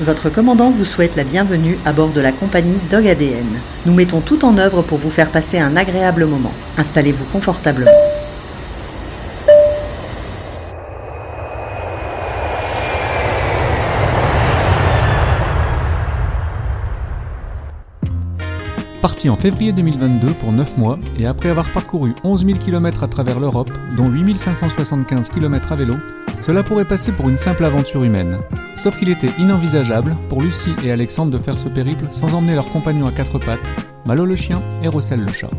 Votre commandant vous souhaite la bienvenue à bord de la compagnie Dog ADN. Nous mettons tout en œuvre pour vous faire passer un agréable moment. Installez-vous confortablement. Parti en février 2022 pour 9 mois et après avoir parcouru 11 000 km à travers l'Europe, dont 8 575 km à vélo, cela pourrait passer pour une simple aventure humaine. Sauf qu'il était inenvisageable pour Lucie et Alexandre de faire ce périple sans emmener leurs compagnons à quatre pattes, Malo le chien et Rossel le chat.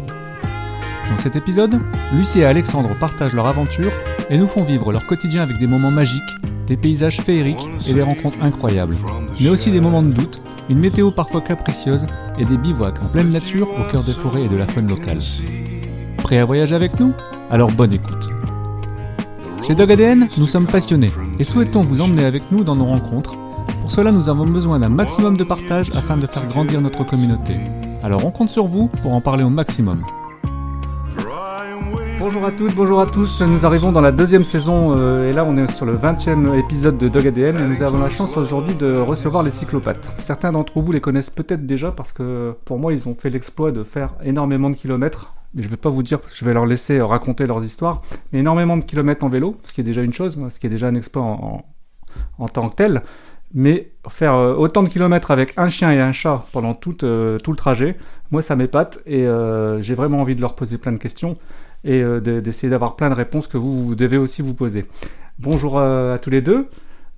Dans cet épisode, Lucie et Alexandre partagent leur aventure et nous font vivre leur quotidien avec des moments magiques, des paysages féeriques et des rencontres incroyables, mais aussi des moments de doute, une météo parfois capricieuse et des bivouacs en pleine nature au cœur des forêts et de la faune locale. Prêt à voyager avec nous? Alors bonne écoute. Chez Dog ADN, nous sommes passionnés et souhaitons vous emmener avec nous dans nos rencontres. Pour cela, nous avons besoin d'un maximum de partage afin de faire grandir notre communauté. Alors on compte sur vous pour en parler au maximum. Bonjour à toutes, bonjour à tous. Nous arrivons dans la deuxième saison euh, et là on est sur le 20e épisode de Dog ADN et nous avons la chance aujourd'hui de recevoir les cyclopathes. Certains d'entre vous les connaissent peut-être déjà parce que pour moi ils ont fait l'exploit de faire énormément de kilomètres. Mais je ne vais pas vous dire, je vais leur laisser raconter leurs histoires, mais énormément de kilomètres en vélo, ce qui est déjà une chose, ce qui est déjà un exploit en, tant que tel. Mais faire euh, autant de kilomètres avec un chien et un chat pendant tout, euh, tout le trajet, moi ça m'épate et j'ai vraiment envie de leur poser plein de questions et euh, d'essayer d'avoir plein de réponses que vous, vous, devez aussi vous poser. Bonjour à, tous les deux.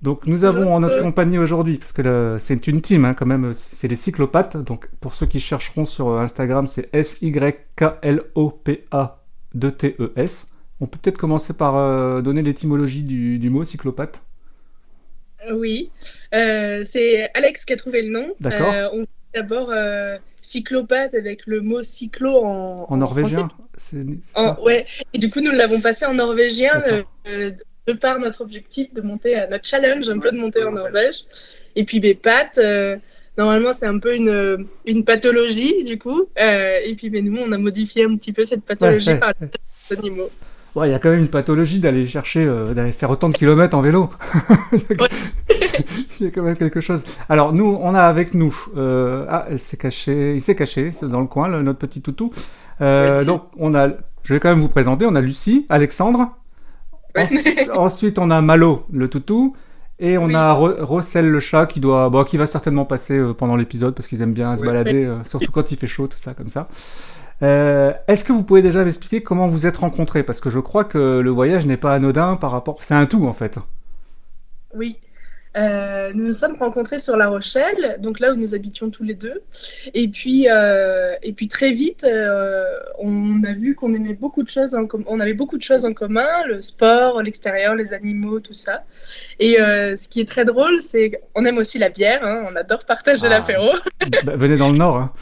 Donc nous avons en notre compagnie aujourd'hui, parce que c'est une team hein, quand même, c'est les cyclopathes. Donc pour ceux qui chercheront sur Instagram, c'est S-Y-K-L-O-P-A-2-T-E-S. On peut peut-être commencer par euh, donner l'étymologie du, du, mot cyclopathe. Oui, euh, c'est Alex qui a trouvé le nom. D'accord. on d'abord cyclopathe avec le mot cyclo en, en norvégien. ouais, et du coup nous l'avons passé en norvégien euh, de par notre objectif de monter à notre challenge un peu de monter en Norvège. Et puis Bépat, euh, normalement c'est un peu une, une pathologie du coup. Euh, et puis mais nous on a modifié un petit peu cette pathologie par les animaux il y a quand même une pathologie d'aller chercher, euh, d'aller faire autant de kilomètres en vélo. il y a quand même quelque chose. Alors nous, on a avec nous, euh, ah, il s'est caché, il s'est caché, c'est dans le coin, notre petit toutou. Euh, donc on a, je vais quand même vous présenter, on a Lucie, Alexandre. Ensuite, on a Malo, le toutou. Et on a Rossel le chat qui doit, bon, qui va certainement passer pendant l'épisode parce qu'ils aiment bien se balader, surtout quand il fait chaud, tout ça comme ça. Euh, est-ce que vous pouvez déjà m'expliquer comment vous êtes rencontrés? Parce que je crois que le voyage n'est pas anodin par rapport. C'est un tout en fait. Oui. Euh, nous nous sommes rencontrés sur La Rochelle, donc là où nous habitions tous les deux. Et puis, euh, et puis très vite, on a vu qu'on aimait beaucoup de choses, en on avait beaucoup de choses en commun, le sport, l'extérieur, les animaux, tout ça. Et ce qui est très drôle, c'est qu'on aime aussi la bière, hein, on adore partager ah. l'apéro. Bah, venez dans le Nord. Hein.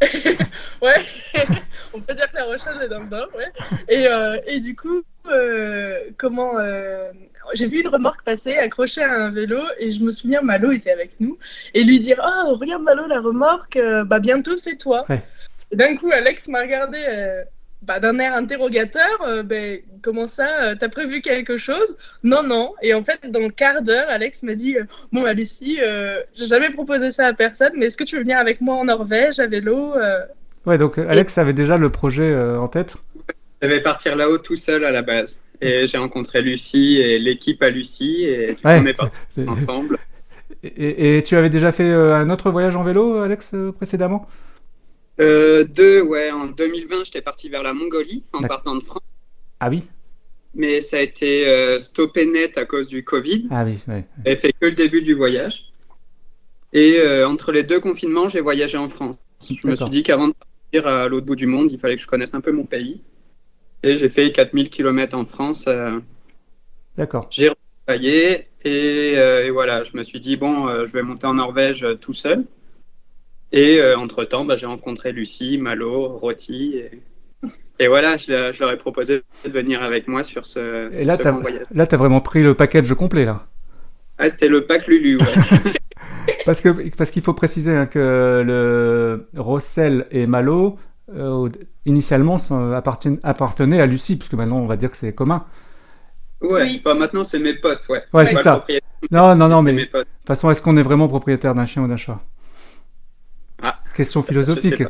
ouais, on peut dire que la Rochelle est dans le nord, ouais. Et, euh, et du coup, euh, comment euh, j'ai vu une remorque passer accrochée à un vélo et je me souviens Malo était avec nous et lui dire oh regarde Malo la remorque bah bientôt c'est toi. D'un coup Alex m'a regardé bah, d'un air interrogateur, euh, ben, comment ça, euh, t'as prévu quelque chose? Non, non. Et en fait, dans le quart d'heure, Alex m'a dit, euh, bon, bah, Lucie, j'ai jamais proposé ça à personne, mais est-ce que tu veux venir avec moi en Norvège à vélo Ouais, donc Alex avait déjà le projet en tête? Je devais partir là-haut tout seul à la base. Et j'ai rencontré Lucie et l'équipe à Lucie, et on est partis ensemble. Et, et, tu avais déjà fait un autre voyage en vélo, Alex, précédemment? Euh, deux, ouais, en 2020, j'étais parti vers la Mongolie en partant de France. Ah oui Mais ça a été euh, stoppé net à cause du Covid. Ah oui, ouais. J'ai fait que le début du voyage. Et euh, entre les deux confinements, j'ai voyagé en France. Je me suis dit qu'avant de partir à l'autre bout du monde, il fallait que je connaisse un peu mon pays. Et j'ai fait 4000 km en France. D'accord. J'ai travaillé et, et, voilà, je me suis dit, bon, je vais monter en Norvège tout seul. Et euh, entre-temps, bah, j'ai rencontré Lucie, Malo, Roti. Et, voilà, je, leur ai proposé de venir avec moi sur ce, et là, voyage. Là, tu as vraiment pris le package complet, là. Ah, c'était le pack Lulu, ouais. parce que parce qu'il faut préciser hein, que le Rossel et Malo, euh, initialement, appartenaient à Lucie, puisque maintenant, on va dire que c'est commun. Ouais, Oui. Enfin, maintenant c'est mes potes, ouais. Ouais, c'est ça. Non, non, non, mais de toute façon, est-ce qu'on est vraiment propriétaire d'un chien ou d'un chat? Question philosophique.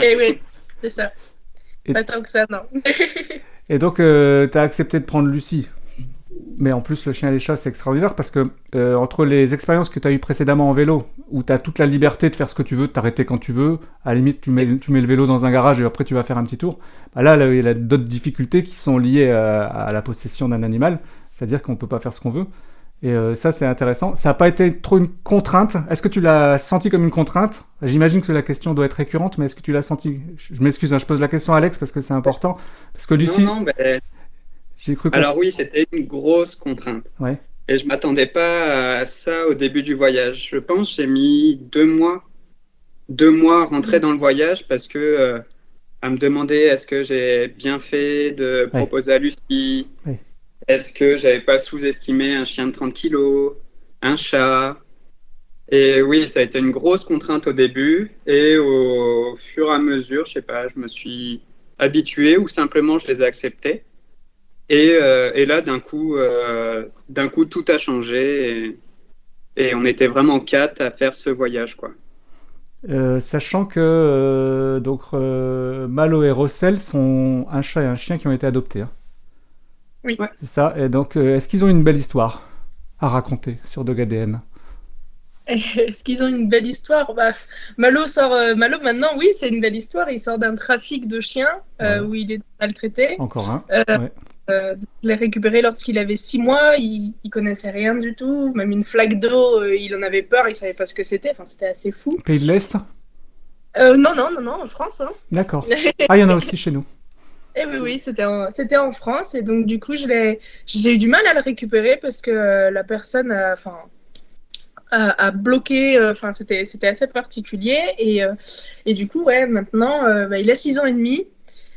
Et oui, c'est ça. Et- Pas tant que ça, non. Et donc, tu as accepté de prendre Lucie. Mais en plus, le chien et les chats, c'est extraordinaire parce que euh, entre les expériences que tu as eues précédemment en vélo, où tu as toute la liberté de faire ce que tu veux, de t'arrêter quand tu veux, à la limite, tu mets, tu mets le vélo dans un garage et après tu vas faire un petit tour. Bah là, il y a d'autres difficultés qui sont liées à, à la possession d'un animal, c'est-à-dire qu'on peut pas faire ce qu'on veut. Et euh, ça, c'est intéressant. Ça n'a pas été trop une contrainte. Est-ce que tu l'as senti comme une contrainte? J'imagine que la question doit être récurrente, mais est-ce que tu l'as senti? Je m'excuse, hein, je pose la question à Alex parce que c'est important. Parce que Lucie, Non, non, ben, j'ai cru. Alors oui, c'était une grosse contrainte. Ouais. Et je m'attendais pas à ça au début du voyage. Je pense que j'ai mis deux mois, deux mois à rentrer dans le voyage parce que euh, à me demander est-ce que j'ai bien fait de Ouais. proposer à Lucie, Ouais. Est-ce que j'avais pas sous-estimé un chien de 30 kilos, un chat? Et oui, ça a été une grosse contrainte au début et au fur et à mesure, je sais pas, je me suis habitué ou simplement je les ai acceptés. Et, euh, là, d'un coup, euh, d'un coup, tout a changé et, on était vraiment quatre à faire ce voyage, quoi. Euh, sachant que donc Malo et Rossel sont un chat et un chien qui ont été adoptés. hein. Oui. Ouais. C'est ça. Et donc, euh, est-ce qu'ils ont une belle histoire à raconter sur Dog ADN Est-ce qu'ils ont une belle histoire? Bah, Malo sort. euh, Malo, maintenant, oui, c'est une belle histoire. Il sort d'un trafic de chiens euh, Ouais. où il est maltraité. Encore un. Euh, Ouais. Euh, je l'ai récupéré lorsqu'il avait six mois. Il, il connaissait rien du tout. Même une flaque d'eau, euh, il en avait peur. Il savait pas ce que c'était. Enfin, c'était assez fou. Pays de l'Est? Euh, non, non, non, non, en France. Hein. D'accord. Ah, il y en a aussi chez nous. Et oui, oui, c'était en, en France. Et donc, du coup, j'ai eu du mal à le récupérer parce que euh, la personne a, a, bloqué. euh, Enfin, c'était, assez particulier. Et, euh, et du coup, ouais, maintenant, bah, il a 6 ans et demi.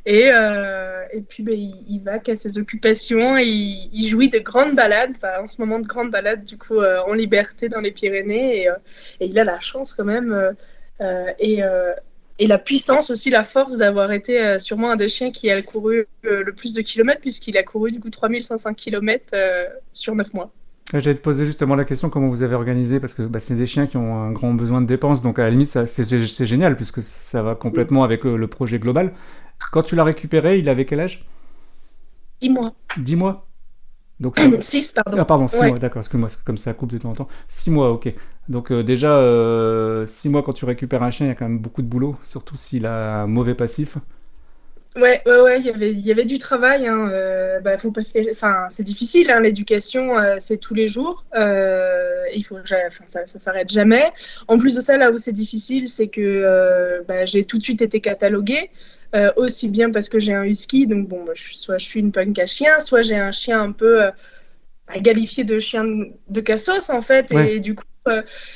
Et, et puis, bah, il, va qu'à ses occupations. Et il, jouit de grandes balades. En ce moment, de grandes balades, du coup, en liberté dans les Pyrénées. Et, et il a la chance quand même. et, et la puissance aussi, la force d'avoir été euh, sûrement un des chiens qui a couru euh, le plus de kilomètres, puisqu'il a couru du coup 3500 kilomètres euh, sur 9 mois. J'allais te poser justement la question comment vous avez organisé parce que bah, c'est des chiens qui ont un grand besoin de dépenses donc à la limite c'est génial puisque ça va complètement avec le, le projet global. Quand tu l'as récupéré, il avait quel âge? 10 mois. 10 mois? Donc ça- 6, pardon. Ah pardon, 6 Ouais. mois, d'accord, excuse-moi, comme ça coupe de temps en temps. 6 mois, ok. Donc euh, déjà, 6 mois quand tu récupères un chien, il y a quand même beaucoup de boulot, surtout s'il a un mauvais passif. Ouais, ouais, ouais, il y avait, il y avait du travail. Hein. euh, bah, faut passer, enfin, c'est difficile, hein, l'éducation, euh, c'est tous les jours. Euh, il faut, ça, ça s'arrête jamais. En plus de ça, là où c'est difficile, c'est que euh, bah, j'ai tout de suite été cataloguée. euh, aussi bien parce que j'ai un husky, donc bon, bah, je soit je suis une punk à chien, soit j'ai un chien un peu euh, bah, de chien de, de cassos en fait, Ouais. et du coup, euh,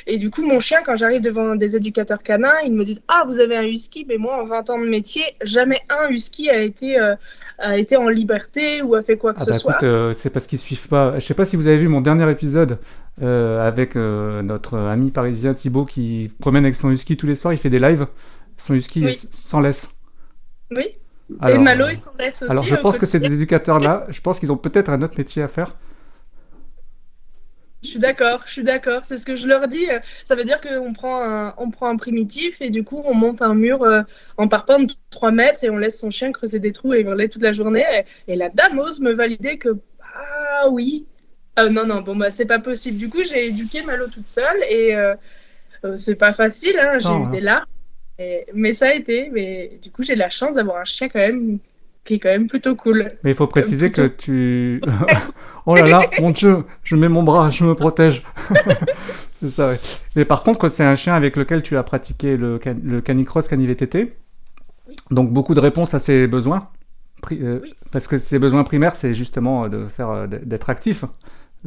et du coup, mon chien, quand j'arrive devant des éducateurs canins, ils me disent Ah, vous avez un husky Mais moi, en 20 ans de métier, jamais un husky a été, euh, a été en liberté ou a fait quoi que Ah ce bah soit. euh, c'est parce qu'ils suivent pas. Je sais pas si vous avez vu mon dernier épisode euh, avec euh, notre ami parisien Thibaut qui promène avec son husky tous les soirs, il fait des lives. Son husky Oui. est sans laisse. Oui. et Malo, euh, il s'en laisse aussi. alors je pense que ces éducateurs-là, je pense qu'ils ont peut-être un autre métier à faire. Je suis d'accord, je suis d'accord. C'est ce que je leur dis. euh, Ça veut dire qu'on prend un, on prend un primitif et du coup, on monte un mur euh, en parpaing de 3 mètres et on laisse son chien creuser des trous et hurler toute la journée. Et, et la dame ose me valider que, ah oui. Ah, non, non, bon, bah, c'est pas possible. Du coup, j'ai éduqué Malo toute seule et euh, euh, c'est pas facile. Hein, j'ai eu hein. des larmes. Et- mais ça a été. Mais du coup, j'ai la chance d'avoir un chien quand même qui est quand même plutôt cool. Mais il faut préciser que tu. oh là là, mon Dieu, je mets mon bras, je me protège. c'est ça, ouais. Mais par contre, c'est un chien avec lequel tu as pratiqué le, can- le canicross canivtt. Donc beaucoup de réponses à ses besoins. Pri- euh, Oui. Parce que ses besoins primaires, c'est justement euh, de faire euh, d'être actif.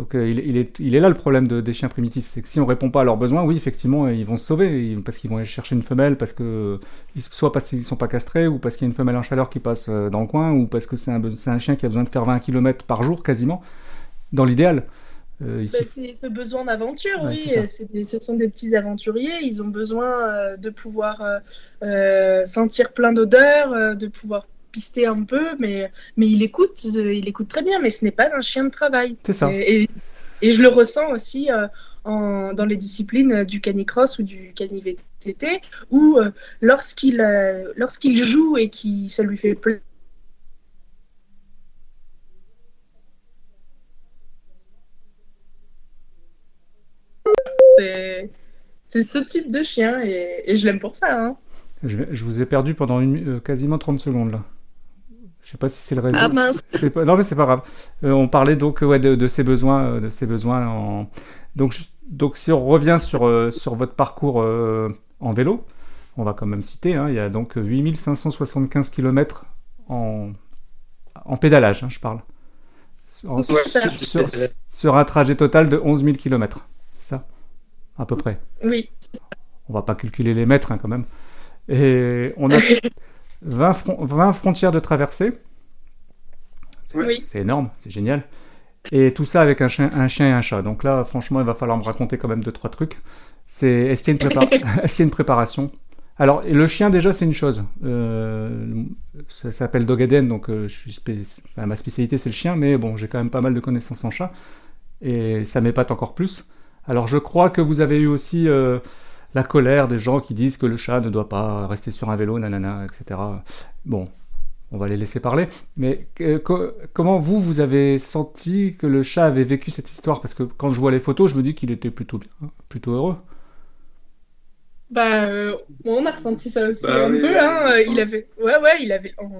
Donc euh, il, il est, il est là le problème de- des chiens primitifs, c'est que si on répond pas à leurs besoins, oui effectivement ils vont se sauver, parce qu'ils vont aller chercher une femelle, parce que soit parce qu'ils sont pas castrés, ou parce qu'il y a une femelle en chaleur qui passe euh, dans le coin, ou parce que c'est un, chien qui a besoin de faire 20 km par jour quasiment, dans l'idéal. Euh, Bah, c'est ce besoin d'aventure, Ouais, oui. des- ce sont des petits aventuriers. Ils ont besoin euh, de pouvoir euh, sentir plein d'odeurs, de pouvoir pister un peu, mais, mais il écoute, il écoute très bien, mais ce n'est pas un chien de travail. C'est ça. Et, et, je le ressens aussi en, dans les disciplines du canicross ou du cani-VTT, où lorsqu'il lorsqu'il joue et que ça lui fait plaisir, c'est ce type de chien et, je l'aime pour ça. Hein. Je, vous ai perdu pendant une, euh, quasiment 30 secondes là. Je sais pas si c'est le réseau. Ah mince. non mais c'est pas grave. Euh, on parlait donc ouais, de, ses besoins, euh, de ses besoins. En... Donc, donc si on revient sur, sur votre parcours en vélo, on va quand même citer. Hein, il y a donc 8575 km en, en pédalage, hein, je parle. sur, sur, un trajet total de 11 000 km à peu près. Oui. On va pas calculer les mètres hein, quand même. Et on a 20, frontières de traversée. C'est énorme, c'est génial. Et tout ça avec un chien, un chien et un chat. Donc là, franchement, il va falloir me raconter quand même deux, trois trucs. C'est est-ce qu'il y, y, a une préparation? Alors, le chien, déjà, c'est une chose. Euh, ça s'appelle Dogaden, donc euh, je suis ma spécialité, c'est le chien, mais bon, j'ai quand même pas mal de connaissances en chat. Et ça m'épate encore plus. Alors je crois que vous avez eu aussi euh, la colère des gens qui disent que le chat ne doit pas rester sur un vélo, nanana, etc. Bon, on va les laisser parler. Mais comment vous, vous avez senti que le chat avait vécu cette histoire? Parce que quand je vois les photos, je me dis qu'il était plutôt bien, plutôt heureux. Bah, euh, on a ressenti ça aussi bah un peu. Hein. Il avait, ouais, ouais, il avait on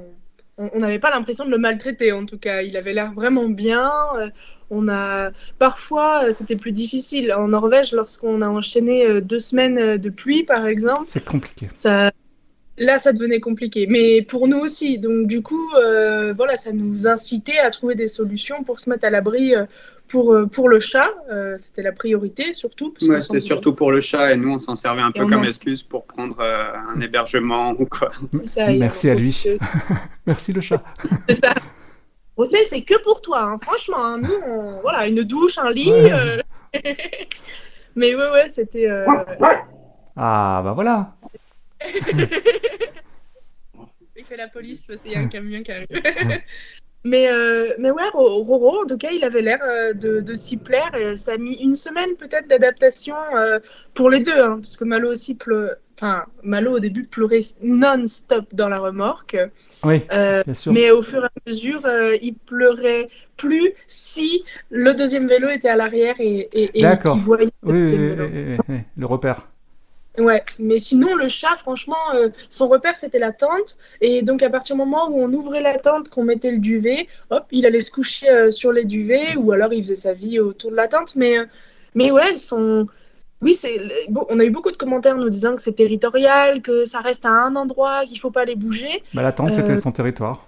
n'avait pas l'impression de le maltraiter en tout cas. Il avait l'air vraiment bien. Euh, on a parfois euh, c'était plus difficile en Norvège lorsqu'on a enchaîné euh, deux semaines de pluie par exemple. C'est compliqué. Ça, là ça devenait compliqué. Mais pour nous aussi. Donc du coup voilà ça nous incitait à trouver des solutions pour se mettre à l'abri euh, pour le chat, euh, c'était la priorité surtout. Ouais, c'était surtout pour le chat et nous on s'en servait un peu comme excuse pour prendre euh, un hébergement ou quoi. Ça, Merci à lui. Merci le chat. c'est ça. sait, c'est que pour toi, hein. franchement. Hein. nous, voilà, une douche, un lit. Mais ouais, ouais, c'était. Ah, bah voilà. Il fait la police parce qu'il y a un camion qui arrive. Mais, euh, mais ouais, Roro, en tout cas, il avait l'air euh, de, de s'y plaire. Et ça a mis une semaine peut-être d'adaptation euh, pour les deux, hein, parce que Malo aussi pleu... Enfin, Malo au début pleurait non-stop dans la remorque. Oui, bien sûr. Mais au fur et à mesure, il pleurait plus si le deuxième vélo était à l'arrière et, et, et qu'il voyait le, oui, le repère. Ouais, mais sinon, le chat, franchement, euh, son repère, c'était la tente. Et donc, à partir du moment où on ouvrait la tente, qu'on mettait le duvet, hop, il allait se coucher euh, sur les duvets, ou alors il faisait sa vie autour de la tente. Mais, euh, mais ouais, son... oui, c'est bon, on a eu beaucoup de commentaires nous disant que c'est territorial, que ça reste à un endroit, qu'il faut pas les bouger. Bah, la tente, c'était son territoire.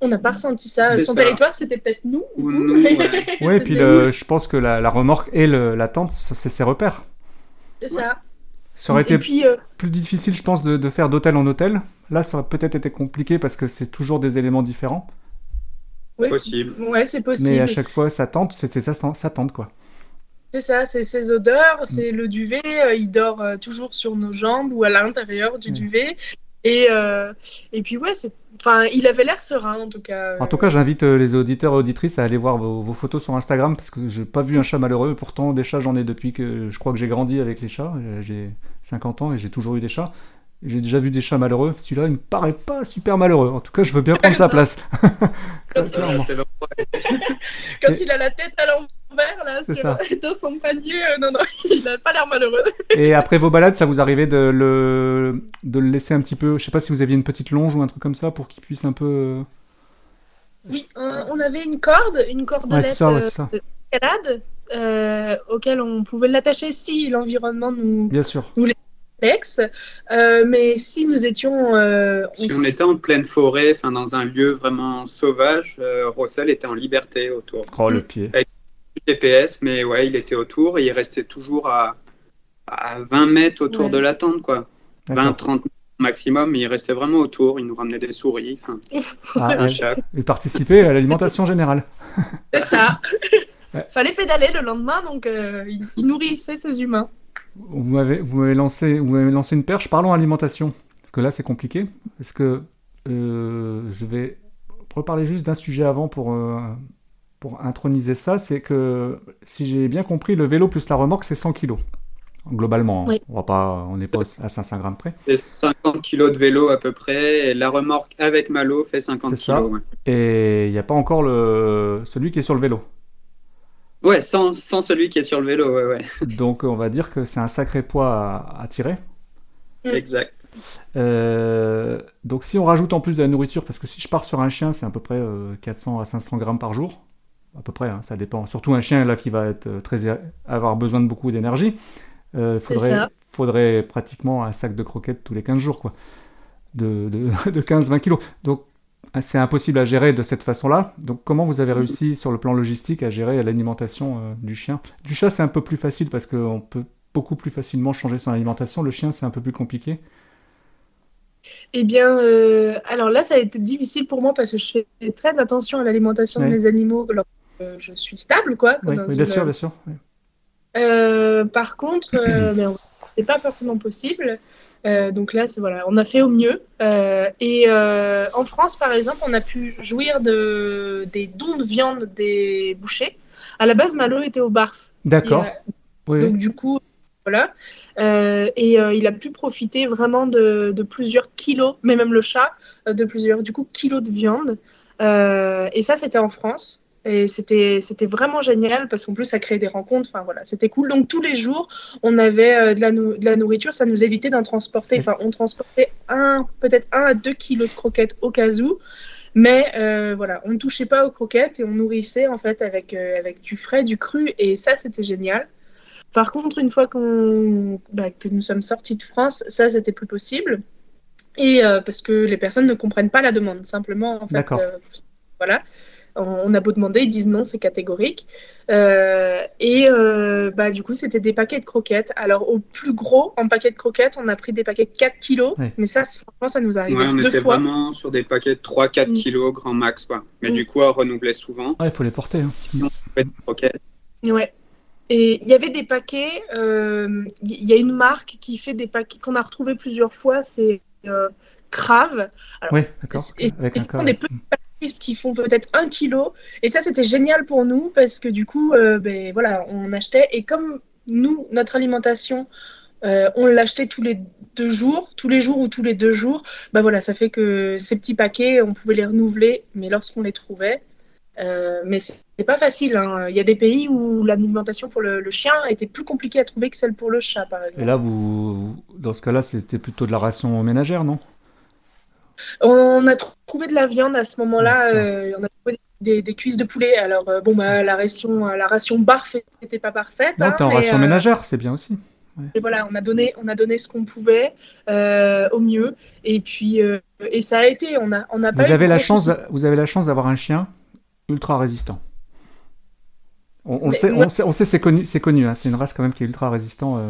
On n'a pas ressenti ça. Son territoire, c'était peut-être nous. Oui, ouais. et puis le, je pense que la, la remorque et le, la tente, c'est ses repères. C'est ça. Ça aurait été euh, plus difficile, je pense, de, faire d'hôtel en hôtel. Là, ça aurait peut-être été compliqué parce que c'est toujours des éléments différents. Oui, possible. Ouais, c'est possible. Mais à chaque fois, ça tente, c'est ça, ça tente quoi. C'est ça, c'est ses odeurs, mm. c'est le duvet. Euh, il dort euh, toujours sur nos jambes ou à l'intérieur du mm. duvet. Et, et puis ouais, c'est Enfin, il avait l'air serein en tout cas. En tout cas, j'invite euh, les auditeurs et auditrices à aller voir vos, photos sur Instagram parce que j'ai pas vu un chat malheureux. Pourtant, des chats, j'en ai depuis que je crois que j'ai grandi avec les chats. Euh, j'ai 50 ans et j'ai toujours eu des chats. J'ai déjà vu des chats malheureux. Celui-là, il me paraît pas super malheureux. En tout cas, je veux bien prendre sa place. Quand, il a la tête à l'envers là sur... dans son panier, euh, non non, il a pas l'air malheureux. Et après vos balades, ça vous arrivait de le de le laisser un petit peu. Je sais pas si vous aviez une petite longe ou un truc comme ça pour qu'il puisse un peu. Euh, oui, on avait une corde, une cordelette ouais, ça, de euh, auquel on pouvait l'attacher si l'environnement nous, Bien sûr. nous euh, mais si nous étions. Euh, si on était en pleine forêt, enfin dans un lieu vraiment sauvage, euh, Rossel était en liberté autour. Oh le pied. Avec GPS, mais ouais, il était autour et il restait toujours à, à 20 mètres autour de la tente, quoi. 20-30 maximum, mais il restait vraiment autour. Il nous ramenait des souris, enfin, ah, Il participait à l'alimentation générale. C'est ça. Fallait pédaler le lendemain, donc il nourrissait ses humains. Vous m'avez, vous m'avez lancé, vous m'avez lancé une perche. Parlons alimentation, parce que là c'est compliqué. Est-ce que je vais reparler juste d'un sujet avant pour, pour introniser ça. C'est que, si j'ai bien compris, le vélo plus la remorque, c'est 100 kg globalement. Hein. On va pas, on n'est pas à 500 grammes près. C'est 50 kg de vélo à peu près. Et la remorque avec malo fait 50 kg. Et il n'y a pas encore le... celui qui est sur le vélo. Ouais, sans, sans, celui qui est sur le vélo, ouais, ouais. Donc on va dire que c'est un sacré poids à, tirer. Mm. Exact. Euh, donc si on rajoute en plus de la nourriture, parce que si je pars sur un chien, c'est à peu près 400 euh, à 500 grammes par jour. À peu près, hein, ça dépend. Surtout un chien là qui va être euh, très, avoir besoin de beaucoup d'énergie. Il euh, faudrait, faudrait pratiquement un sac de croquettes tous les 15 jours, quoi, de, de, de 15-20 kilos. Donc, c'est impossible à gérer de cette façon-là. Donc, comment vous avez réussi sur le plan logistique à gérer l'alimentation euh, du chien? Du chat, c'est un peu plus facile parce qu'on peut beaucoup plus facilement changer son alimentation. Le chien, c'est un peu plus compliqué. Eh bien, euh, alors là, ça a été difficile pour moi parce que je fais très attention à l'alimentation de mes animaux lorsque je suis stable, quoi. Oui, bien sûr, bien sûr. Euh, par contre, euh, ben, c'est pas forcément possible. Euh, donc là, voilà, on a fait au mieux. et en France, par exemple, on a pu jouir de, des dons de viande des bouchers. À la base, Malo était au barf. D'accord. Donc du coup, voilà. et il a pu profiter vraiment de, de, plusieurs kilos, mais même le chat, de plusieurs du coup kilos de viande. et ça, c'était en France. Et c'était, c'était vraiment génial parce qu'en plus, ça créait des rencontres. Enfin, voilà, c'était cool. Donc, tous les jours, on avait euh, de, la de, la nourriture. Ça nous évitait d'en transporter. Enfin, on transportait un, peut-être un à deux kilos de croquettes au cas où. Mais euh, voilà, on ne touchait pas aux croquettes et on nourrissait en fait avec, euh, avec du frais, du cru. Et ça, c'était génial. Par contre, une fois qu'on, bah, que nous sommes sortis de France, ça, c'était plus possible. Et parce que les personnes ne comprennent pas la demande. Simplement, en fait, voilà. On a beau demander, ils disent non, c'est catégorique. Euh, et euh, bah, du coup, c'était des paquets de croquettes. Alors, au plus gros, en paquet de croquettes, on a pris des paquets de 4 kilos. Mais ça, franchement, ça nous arrive ouais, on était vraiment sur des paquets de 3-4 mm. kilos, grand max. Quoi. Mais mm. du coup, on renouvelait souvent. il faut les porter. Hein. Ouais. Et il y avait des paquets. Euh, il y a une marque qui fait des paquets qu'on a retrouvé plusieurs fois. C'est Crave. oui, d'accord. Et, des petits qui font peut-être un kilo. Et ça, c'était génial pour nous parce que du coup, euh, ben, voilà, on achetait. Et comme nous, notre alimentation, euh, on l'achetait tous les deux jours, tous les jours ou tous les deux jours, bah voilà, ça fait que ces petits paquets, on pouvait les renouveler, mais lorsqu'on les trouvait. Euh, mais c'est pas facile. Hein. Il y a des pays où l'alimentation pour le, chien était plus compliquée à trouver que celle pour le chat, par exemple. Et là, vous, dans ce cas-là, c'était plutôt de la ration ménagère, non? On a trouvé de la viande à ce moment-là. Euh, on a trouvé des, cuisses de poulet. Alors, euh, bon, bah, la ration, euh, la ration barf n'était pas parfaite. Non, hein, en ration ménagère, c'est bien aussi. Et voilà, on a donné, on a donné ce qu'on pouvait au mieux. Et puis, et ça a été. On a, on a vous, avez la chance, vous avez la chance d'avoir un chien ultra résistant. On, sait, on, sait, on sait, c'est connu, c'est connu. Hein, c'est une race quand même qui est ultra résistant.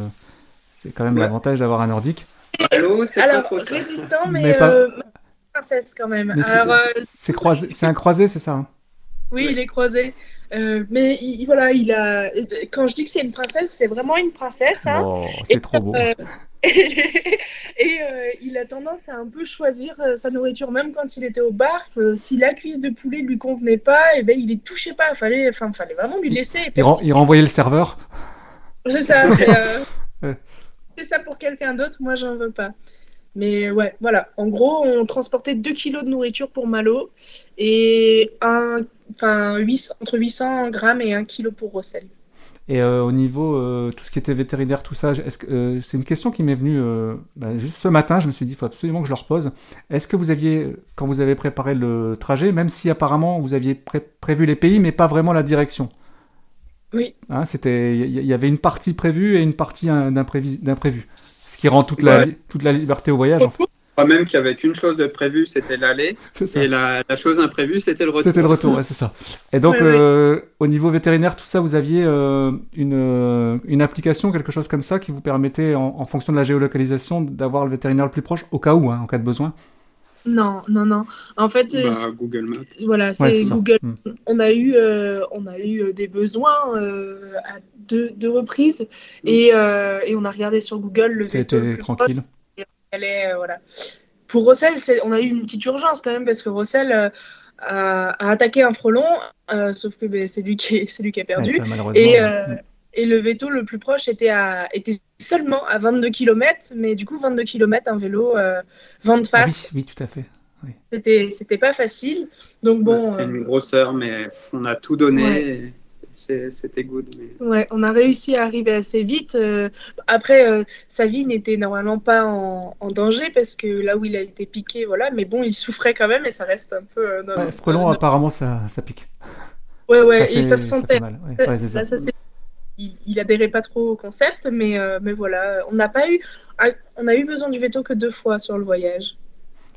c'est quand même l'avantage d'avoir un nordique. Alors, résistant, mais, princesse quand même. Euh, c'est croisé, c'est un croisé, c'est ça hein Oui, il est croisé. Euh, mais voilà, il a. Quand je dis que c'est une princesse, c'est vraiment une princesse. Hein. Oh, c'est trop beau. Euh, et il a tendance à un peu choisir sa nourriture, même quand il était au bar. si la cuisse de poulet lui convenait pas, et eh ben il les touchait pas. Il fallait, enfin, fallait vraiment lui laisser. Il, il renvoyait le serveur. C'est ça. C'est ça pour quelqu'un d'autre. Moi, j'en veux pas. Mais ouais, voilà. En gros, on transportait 2 kilos de nourriture pour Malo et un, enfin, 8, entre 800 grammes et 1 kilo pour Rossel. Et euh, au niveau euh, tout ce qui était vétérinaire, tout ça, euh, c'est une question qui m'est venue bah, juste ce matin. Je me suis dit, il faut absolument que je leur pose. Est-ce que vous aviez, quand vous avez préparé le trajet, même si apparemment vous aviez prévu les pays, mais pas vraiment la direction? Oui. Hein, c'était, il y, avait une partie prévue et une partie d'imprévu qui rend toute, la, toute la liberté au voyage. En fait. Pas même qu'il y avait qu'une chose de prévu, c'était l'aller, et la, la, chose imprévue, c'était le retour. C'était le retour, c'est ça. Et donc, euh, au niveau vétérinaire, tout ça, vous aviez euh, une, euh, une application, quelque chose comme ça, qui vous permettait, en, fonction de la géolocalisation, d'avoir le vétérinaire le plus proche, au cas où, hein, en cas de besoin? Non, non, non. En fait, bah, Google Maps. Voilà, c'est Google. Hmm. On a eu, on a eu des besoins à deux, reprises et, euh, et, on a regardé sur Google le C'était tranquille. Et on allait, euh, voilà, pour Rossel, on a eu une petite urgence quand même parce que Rossel a, a, attaqué un frelon, sauf que ben, c'est lui, qui, lui qui a perdu. et, et le veto le plus proche était, à, était seulement à 22 km, mais du coup, 22 km, un vélo, vent de ah face. oui, tout à fait. C'était, c'était pas facile. Donc bon. C'était une grosseur, mais on a tout donné c'était good. Ouais, on a réussi à arriver assez vite. Euh, après, euh, sa vie n'était normalement pas en, danger parce que là où il a été piqué, voilà, mais bon, il souffrait quand même et ça reste un peu. Euh, frelon, apparemment, ça, ça pique. Ouais, ouais, et ça se sentait. il, il, adhérait pas trop au concept, mais, mais voilà, on n'a pas eu. Ah, on a eu besoin du veto que deux fois sur le voyage.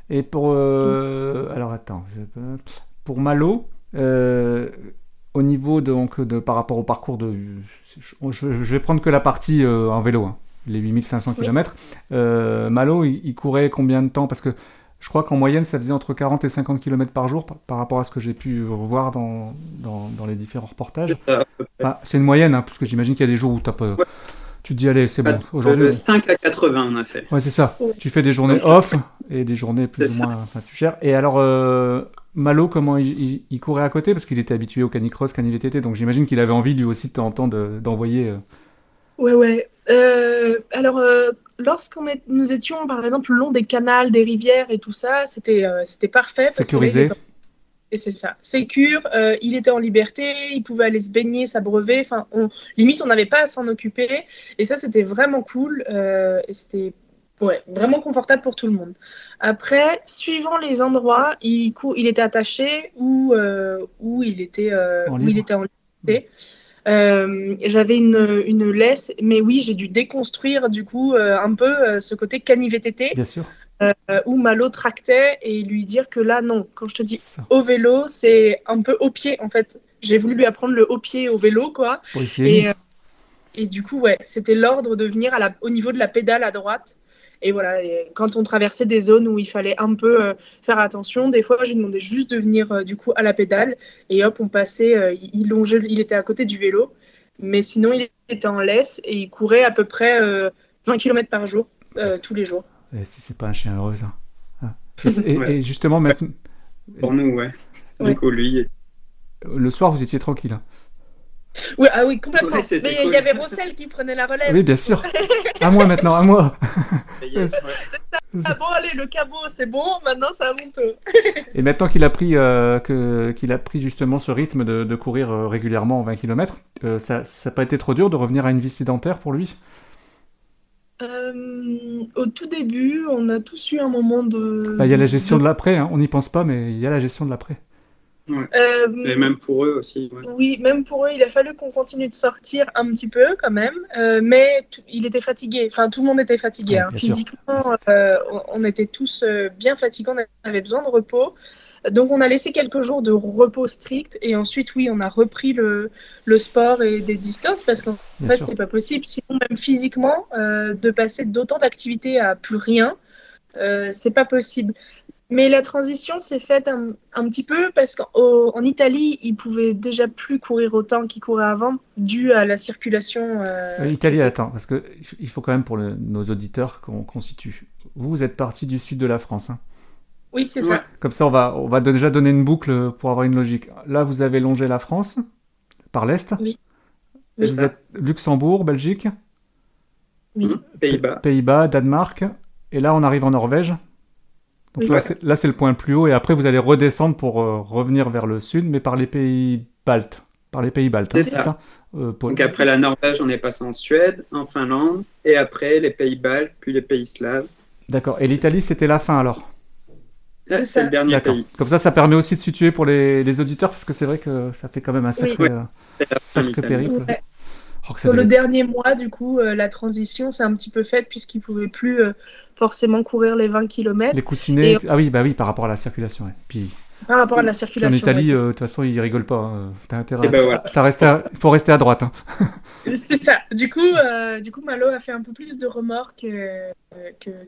Et pour. alors attends, pour Malo, au niveau de, donc, de, par rapport au parcours de. Je, vais prendre que la partie euh, en vélo, hein, les 8500 km. Euh, Malo, il, courait combien de temps? Parce que je crois qu'en moyenne, ça faisait entre 40 et 50 km par jour par, rapport à ce que j'ai pu voir dans, dans, les différents reportages. c'est une moyenne, hein, parce que j'imagine qu'il y a des jours où tu pas. Tu te dis, allez, c'est bon. Aujourd'hui, 5 à 80, on a fait. Ouais, c'est ça. Tu fais des journées off et des journées plus ou moins. Enfin, tu gères. Et alors, euh, Malo, comment il, courait à côté? Parce qu'il était habitué au canicross, canivtt, donc j'imagine qu'il avait envie lui aussi de temps en temps d'envoyer. Euh. Ouais, ouais. Euh, alors, euh, lorsqu'on nous étions par exemple le long des canals, des rivières et tout ça, c'était c'était parfait. Sécurisé. Et c'est ça. Sécure, il était en liberté, il pouvait aller se baigner, s'abreuver. Enfin, on... limite, on n'avait pas à s'en occuper. Et ça, c'était vraiment cool. et c'était Ouais, vraiment confortable pour tout le monde. Après, suivant les endroits, il, il était attaché ou, euh, ou il était, euh, il était en liberté. Euh, j'avais une, une, laisse, mais oui, j'ai dû déconstruire du coup un peu ce côté cani-VTT. Bien sûr. où Malo tractait et lui dire que là, non, quand je te dis au vélo, c'est un peu au pied en fait. J'ai voulu lui apprendre le haut pied au vélo, quoi. et, et, du coup, ouais, c'était l'ordre de venir à la, au niveau de la pédale à droite et voilà, quand on traversait des zones où il fallait un peu euh, faire attention, des fois, je lui demandais juste de venir euh, du coup à la pédale et hop, on passait. Euh, il longeait, il était à côté du vélo, mais sinon, il était en laisse et il courait à peu près 20 km par jour tous les jours. Et si c'est pas un chien heureux, ça. Ah. Et, justement, maintenant. Pour nous, ouais. Du coup, lui. Le soir, vous étiez tranquille. Hein. Oui, ah oui, complètement. mais il y avait Rossel qui prenait la relève. Oui, bien sûr. à moi maintenant, à moi. Ah bon, allez, le cabot, c'est bon, maintenant c'est à mon tour. Et maintenant qu'il a pris, euh, que, qu'il a pris justement ce rythme de, de courir euh, régulièrement en 20 km, euh, ça n'a pas été trop dur de revenir à une vie sédentaire pour lui? Au tout début, on a tous eu un moment de. Bah, il y a la gestion de, l'après, hein. on n'y pense pas, mais il y a la gestion de l'après. Euh, et même pour eux aussi. Oui, même pour eux, il a fallu qu'on continue de sortir un petit peu quand même, euh, mais il était fatigué. Enfin, tout le monde était fatigué. Hein. Physiquement, euh, on était tous bien fatigués, on avait besoin de repos. Donc, on a laissé quelques jours de repos strict et ensuite, oui, on a repris le, le sport et des distances parce qu'en fait, c'est pas possible. Sinon, même physiquement, de passer d'autant d'activités à plus rien, c'est pas possible. Mais la transition s'est faite un, petit peu parce qu'en Italie, ils pouvaient déjà plus courir autant qu'ils couraient avant, dû à la circulation. Euh, euh, Italie, attends, parce que il faut quand même pour nos auditeurs qu'on constitue. Vous, vous êtes parti du sud de la France. Hein oui, c'est ça. Comme ça, on va, on va déjà donner une boucle pour avoir une logique. Là, vous avez longé la France par l'est. Oui. Vous êtes Luxembourg, Belgique. Oui. Pays-Bas. Pays-Bas, Danemark. Et là, on arrive en Norvège. Donc là, c'est le point le plus haut, et après, vous allez redescendre pour euh, revenir vers le sud, mais par les pays baltes. Par les pays baltes, c'est hein, ça, euh, Donc après la Norvège, on est passé en Suède, en Finlande, et après les pays baltes, puis les pays slaves. D'accord. Et l'Italie, c'était la fin alors? C'est le dernier pays. Comme ça, ça permet aussi de situer pour les, auditeurs, parce que c'est vrai que ça fait quand même un sacré, euh, périple. Sur le dernier mois, du coup, euh, la transition s'est un petit peu faite puisqu'ils ne pouvaient plus euh, forcément courir les 20 km. Les coussinets, ah oui, bah oui, par rapport à la circulation. Puis... Par rapport à la circulation. en Italie, euh, de toute façon, ils rigolent pas. Hein. T'as intérêt. Eh ben Il faut rester à droite. Hein. C'est ça. Du coup, du coup, Malo a fait un peu plus de remorques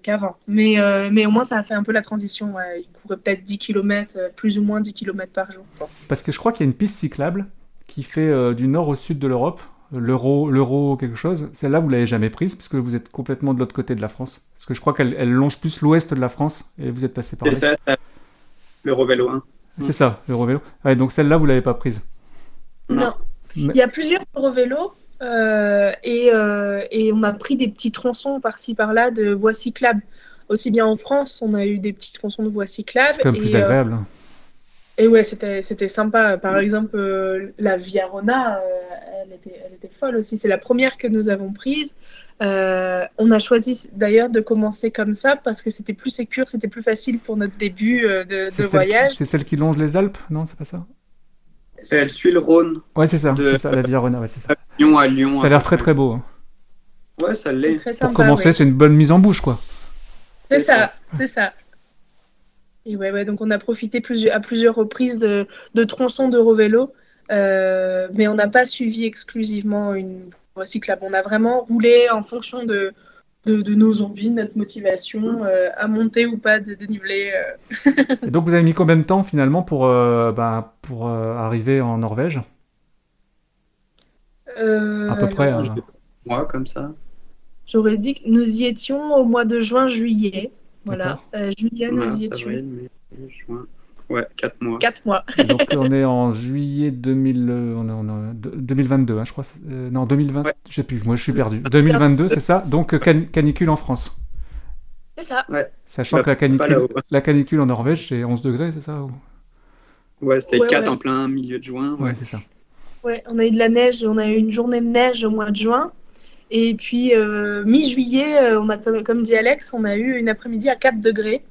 qu'avant. mais, mais au moins, ça a fait un peu la transition. Il courait peut-être 10 km, plus ou moins 10 km par jour. Parce que je crois qu'il y a une piste cyclable qui fait du nord au sud de l'Europe l'euro, l'euro quelque chose. Celle-là, vous l'avez jamais prise puisque vous êtes complètement de l'autre côté de la France. Parce que je crois qu'elle elle longe plus l'ouest de la France et vous êtes passé par C'est l'est. ça, ça, l'Eurovélo 1. C'est ça, l'Eurovélo. Ouais, donc celle-là, vous l'avez pas prise. Non. Mais- Il y a plusieurs vélos euh, et, euh, et on a pris des petits tronçons par-ci par-là de voies cyclables. Aussi bien en France, on a eu des petits tronçons de voies cyclables. C'est quand même plus euh, agréable. hein. Et ouais, c'était c'était sympa. Par exemple, euh, la Via Rona, euh, elle, était, elle était folle aussi. C'est la première que nous avons prise. Euh, on a choisi d'ailleurs de commencer comme ça parce que c'était plus sécure, c'était plus facile pour notre début euh, de, C'est de celle, qui- voyage. c'est celle qui longe les Alpes Non, c'est pas ça? Elle suit le Rhône, Ouais, c'est ça, De- c'est ça, la Via Rona, ouais, c'est ça. Lyon à Lyon. Ça a l'air très très beau. hein. Ouais, ça l'est. très Pour commencer, ouais. c'est une bonne mise en bouche, quoi. C'est C'est ça, c'est ça. Et ouais, ouais, donc on a profité plusieurs, à plusieurs reprises de, de tronçons d'Eurovélo, euh, mais on n'a pas suivi exclusivement une voie cyclable. On a vraiment roulé en fonction de, de, de nos envies, de notre motivation, euh, à monter ou pas de dénivelé. euh. Et donc, vous avez mis combien de temps finalement pour, euh, bah, pour euh, arriver en Norvège? Euh, À peu près. alors, hein. Moi, comme ça. J'aurais dit que nous y étions au mois de juin-juillet. Voilà. Euh, juillet, nous Mars, mai, juin. Ouais, 4 mois. Quatre mois. Donc, on est en juillet 2000, euh, on est en, euh, de- 2022, hein, je crois. c'est- euh, non, 2020, Ouais. je sais plus, moi je suis perdu. 2022, c'est ça? Donc, euh, can- canicule en France. C'est ça. Sachant Bah, que la pas canicule, là-haut. la canicule en Norvège, c'est 11 degrés, c'est ça ou- Ouais, c'était Ouais, 4 ouais. en plein milieu de juin. Ouais, Ouais. c'est ça. Ouais, on a eu de la neige, on a eu une journée de neige au mois de juin. Et puis, euh, mi-juillet, euh, on a, comme, comme dit Alex, on a eu une après-midi à 4 degrés.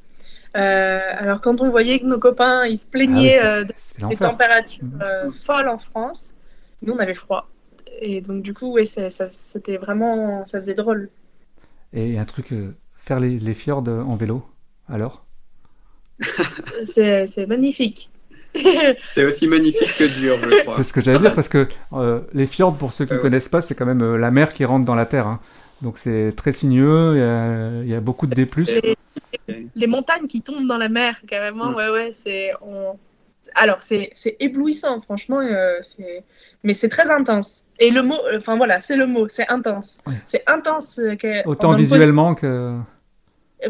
Euh, alors, quand on voyait que nos copains, ils se Ah oui, plaignaient c'est des températures Mhm. folles en France, nous, on avait froid. Et donc, du coup, ouais, c'était vraiment... Ça faisait drôle. Et un truc, euh, faire les, les fjords en vélo, alors? C'est magnifique. C'est aussi magnifique que dur, je crois. C'est ce que j'allais dire, parce que euh, les fjords, pour ceux qui ne Euh, connaissent pas, c'est quand même euh, la mer qui rentre dans la terre. hein. Donc c'est très sinueux, il y a, il y a beaucoup de D+. les, les montagnes qui tombent dans la mer, carrément, Mm. ouais, ouais, c'est... on- Alors, c'est éblouissant, franchement, euh, mais c'est très intense. Et le mot, euh, enfin voilà, c'est le mot, c'est intense. Ouais. C'est intense euh, que- Autant visuellement que...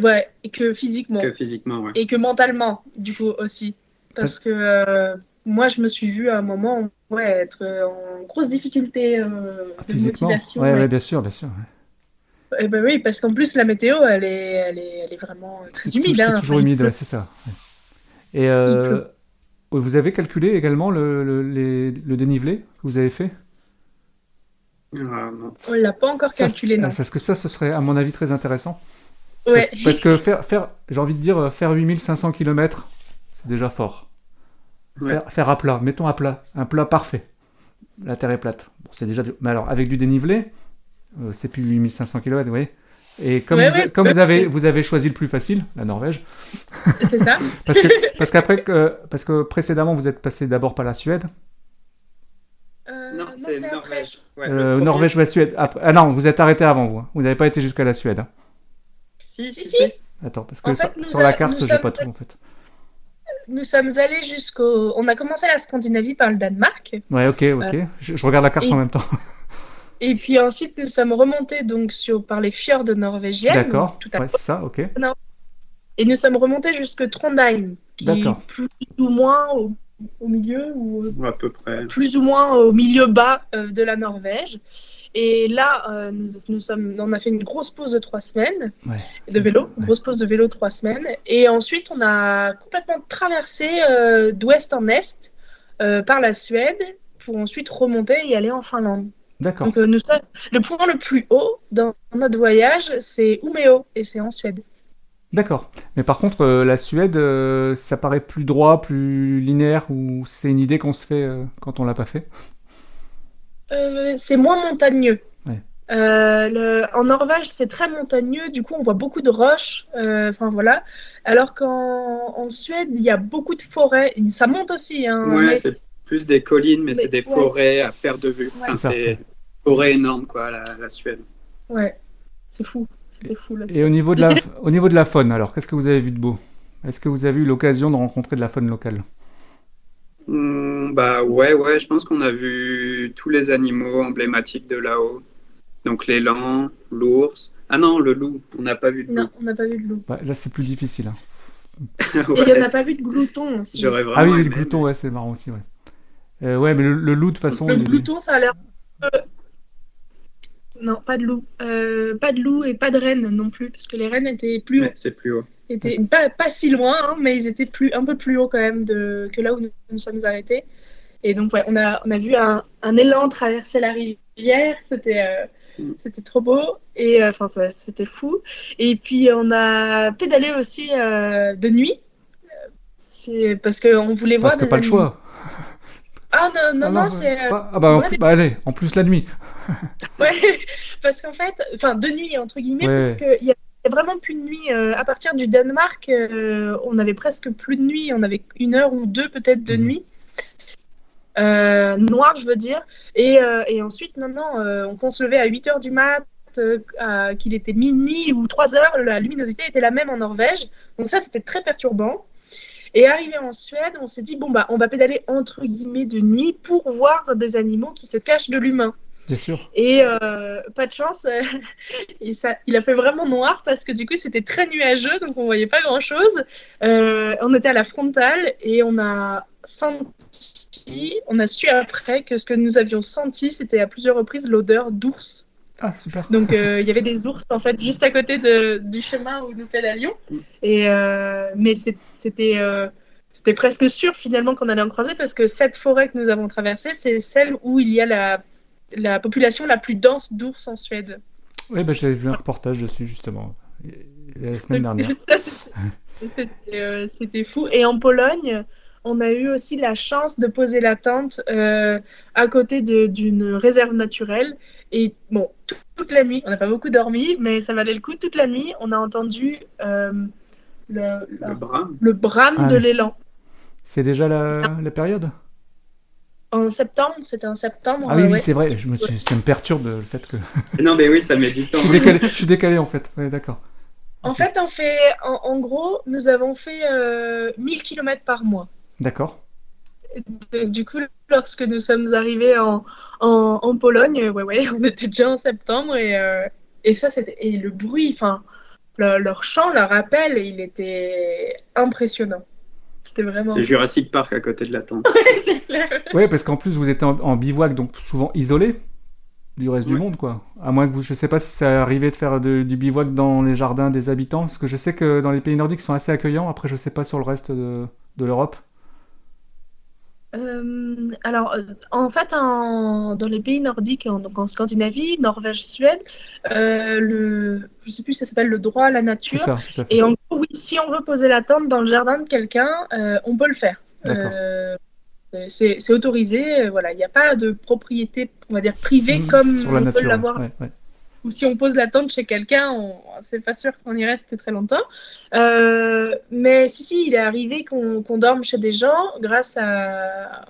Ouais, et que physiquement. Que physiquement, ouais. Et que mentalement, du coup, aussi. Parce que euh, moi, je me suis vue à un moment ouais, être euh, en grosse difficulté euh, de Physiquement motivation. ouais, ouais. ouais, bien sûr, bien sûr. ouais. Eh ben oui, parce qu'en plus, la météo, elle est, elle est, elle est vraiment très C'est humide. tou- hein. c'est toujours Enfin, humide, c'est ça. ouais. Et euh, vous avez calculé également le, le, les- le dénivelé que vous avez fait? Non. On l'a pas encore Ça, calculé, c'est- non. Parce que ça, ce serait à mon avis très intéressant. Ouais. Parce, parce que faire, faire j'ai envie de dire, euh, faire 8500 km, c'est déjà fort. Ouais. Faire, faire à plat, mettons à plat, un plat parfait. La terre est plate. Bon, c'est déjà. du- Mais alors, avec du dénivelé, euh, c'est plus 8500 km, vous voyez. Et comme, Ouais, vous, ouais, comme ouais. vous, avez, vous avez choisi le plus facile, la Norvège, C'est ça. parce que, parce qu'après, que- parce que précédemment, vous êtes passé d'abord par la Suède, Euh, Non, c'est après. Norvège. Ouais, Euh, Norvège, ouais, Suède. Après- ah non, vous êtes arrêté avant vous. Vous n'avez pas été jusqu'à la Suède. hein. Si, si, Si. Attends, parce que En fait, sur la carte, j'ai pas tout en fait. Nous sommes allés jusqu'au. On a commencé la Scandinavie par le Danemark. Ouais, ok, ok. Je, je regarde la carte et- en même temps. Et puis ensuite, nous sommes remontés donc sur, par les fjords norvégiennes. D'accord. Tout à Ouais, c'est ça, ok. Et nous sommes remontés jusque Trondheim, qui est D'accord. plus ou moins au, au milieu ou À peu près. plus ou moins au milieu bas euh, de la Norvège. Et là, euh, nous, nous sommes, on a fait une grosse pause de trois semaines Ouais. de vélo, Ouais. grosse pause de vélo trois semaines. Et ensuite, on a complètement traversé euh, d'ouest en est euh, par la Suède pour ensuite remonter et aller en Finlande. D'accord. Donc, nous le point le plus haut dans notre voyage, c'est Umeå et c'est en Suède. D'accord. Mais par contre, la Suède, ça paraît plus droit, plus linéaire, ou c'est une idée qu'on se fait quand on l'a pas fait? Euh, c'est moins montagneux. Ouais. Euh, le- en Norvège, c'est très montagneux, du coup, on voit beaucoup de roches. euh, Enfin, voilà. Alors qu'en en Suède, il y a beaucoup de forêts. Ça monte aussi. Hein, Ouais, mais- c'est plus des collines, mais, Mais c'est des ouais. forêts à perte de vue. Enfin, C'est forêt énorme, quoi, la, la Suède. ouais. C'est fou. C'était fou là Et au niveau de la, au niveau de la faune, alors, qu'est-ce que vous avez vu de beau? Est-ce que vous avez eu l'occasion de rencontrer de la faune locale? Hmm, bah ouais, ouais, je pense qu'on a vu tous les animaux emblématiques de là-haut. Donc l'élan, l'ours. Ah non, le loup, on n'a pas vu de loup. Non, on n'a pas vu de loup. Bah, là, c'est plus difficile. hein. Et Ouais, on n'a pas vu de glouton aussi. J'aurais vraiment Ah oui, le glouton, ouais, c'est marrant aussi, ouais. Euh, ouais, mais le, le loup, de toute façon. Le il glouton, ça a l'air. euh, Non, pas de loup. Euh, pas de loup et pas de rennes non plus, parce que les rennes étaient plus Ouais, c'est plus haut. Étaient pas, pas si loin, hein, mais ils étaient plus, un peu plus haut quand même de, que là où nous nous sommes arrêtés. Et donc, ouais, on a, on a vu un, un élan traverser la rivière. C'était euh, Mm. c'était trop beau. Et euh, enfin, c'était fou. Et puis, on a pédalé aussi euh, de nuit. C'est parce qu'on voulait voir Parce que des pas le choix. Ah non, non, Ah non, c'est. Pas- Ah bah, en plus- bah, allez, en plus la nuit. Ouais, parce qu'en fait, enfin de nuit entre guillemets, Ouais. parce qu'il y a vraiment plus de nuit. euh, à partir du Danemark, euh, on avait presque plus de nuit. On avait une heure ou deux peut-être de Mhm. nuit. Euh, noir, je veux dire. Et, euh, et ensuite, euh, on, se levait à 8 heures du mat, qu'il était minuit ou 3 heures, la luminosité était la même en Norvège. Donc ça, c'était très perturbant. Et arrivé en Suède, on s'est dit, bon, bah, on va pédaler entre guillemets de nuit pour voir des animaux qui se cachent de l'humain. Bien sûr. Et euh, pas de chance, euh, et ça, il a fait vraiment noir parce que du coup c'était très nuageux, donc on voyait pas grand chose. on était à la frontale et on a senti, on a su après que ce que nous avions senti, c'était à plusieurs reprises l'odeur d'ours. Ah, super. Donc euh, il y avait des ours en fait juste à côté de, du chemin où nous pédalions. Et euh, mais euh, c'était presque sûr finalement qu'on allait en croiser parce que cette forêt que nous avons traversée, c'est celle où il y a la, la population la plus dense d'ours en Suède. Oui, bah, j'avais vu un reportage dessus, justement, la semaine dernière. c'était- euh, c'était fou. Et en Pologne, on a eu aussi la chance de poser la tente euh, à côté de- d'une réserve naturelle. Et bon, tout- toute la nuit, on n'a pas beaucoup dormi, mais ça valait le coup. Toute la nuit, on a entendu euh, le, la- Le le brame Ah de l'élan. C'est déjà la période? En septembre, c'était en septembre. Ah oui, euh, oui, ouais. c'est vrai. Je me suis... Ça me perturbe le fait que. Non, mais oui, ça met du je temps. suis décalé, je suis décalé en fait. Ouais, d'accord. En fait, on fait, en, en gros, nous avons fait euh, 1000 km par mois. D'accord. Du coup, lorsque nous sommes arrivés en, en, en Pologne, ouais, ouais, on était déjà en septembre et, euh, et ça, c'était et le bruit, enfin, le- leur chant, leur appel, il était impressionnant. C'était vraiment. C'est Jurassic Park à côté de la tente. C'est clair. Oui, parce qu'en plus vous êtes en, en bivouac, donc souvent isolé du reste du monde, quoi. À moins que vous, je sais pas si ça arrivait de faire de- du bivouac dans les jardins des habitants, parce que je sais que dans les pays nordiques ils sont assez accueillants. Après, je sais pas sur le reste de, de l'Europe. Euh, alors, euh, en fait, en- dans les pays nordiques, en, donc en Scandinavie, Norvège, Suède, euh, le, je sais plus, ça s'appelle le droit à la nature. ça, tout à fait. Et en gros, oui, si on veut poser la tente dans le jardin de quelqu'un, euh, on peut le faire. C'est autorisé, voilà, il n'y a pas de propriété, on va dire privée Mmh, comme la on nature. peut l'avoir. ouais, ouais. Ou si on pose la tente chez quelqu'un, on... c'est pas sûr qu'on y reste très longtemps. Euh, mais si, si, il est arrivé qu'on dorme chez des gens grâce à,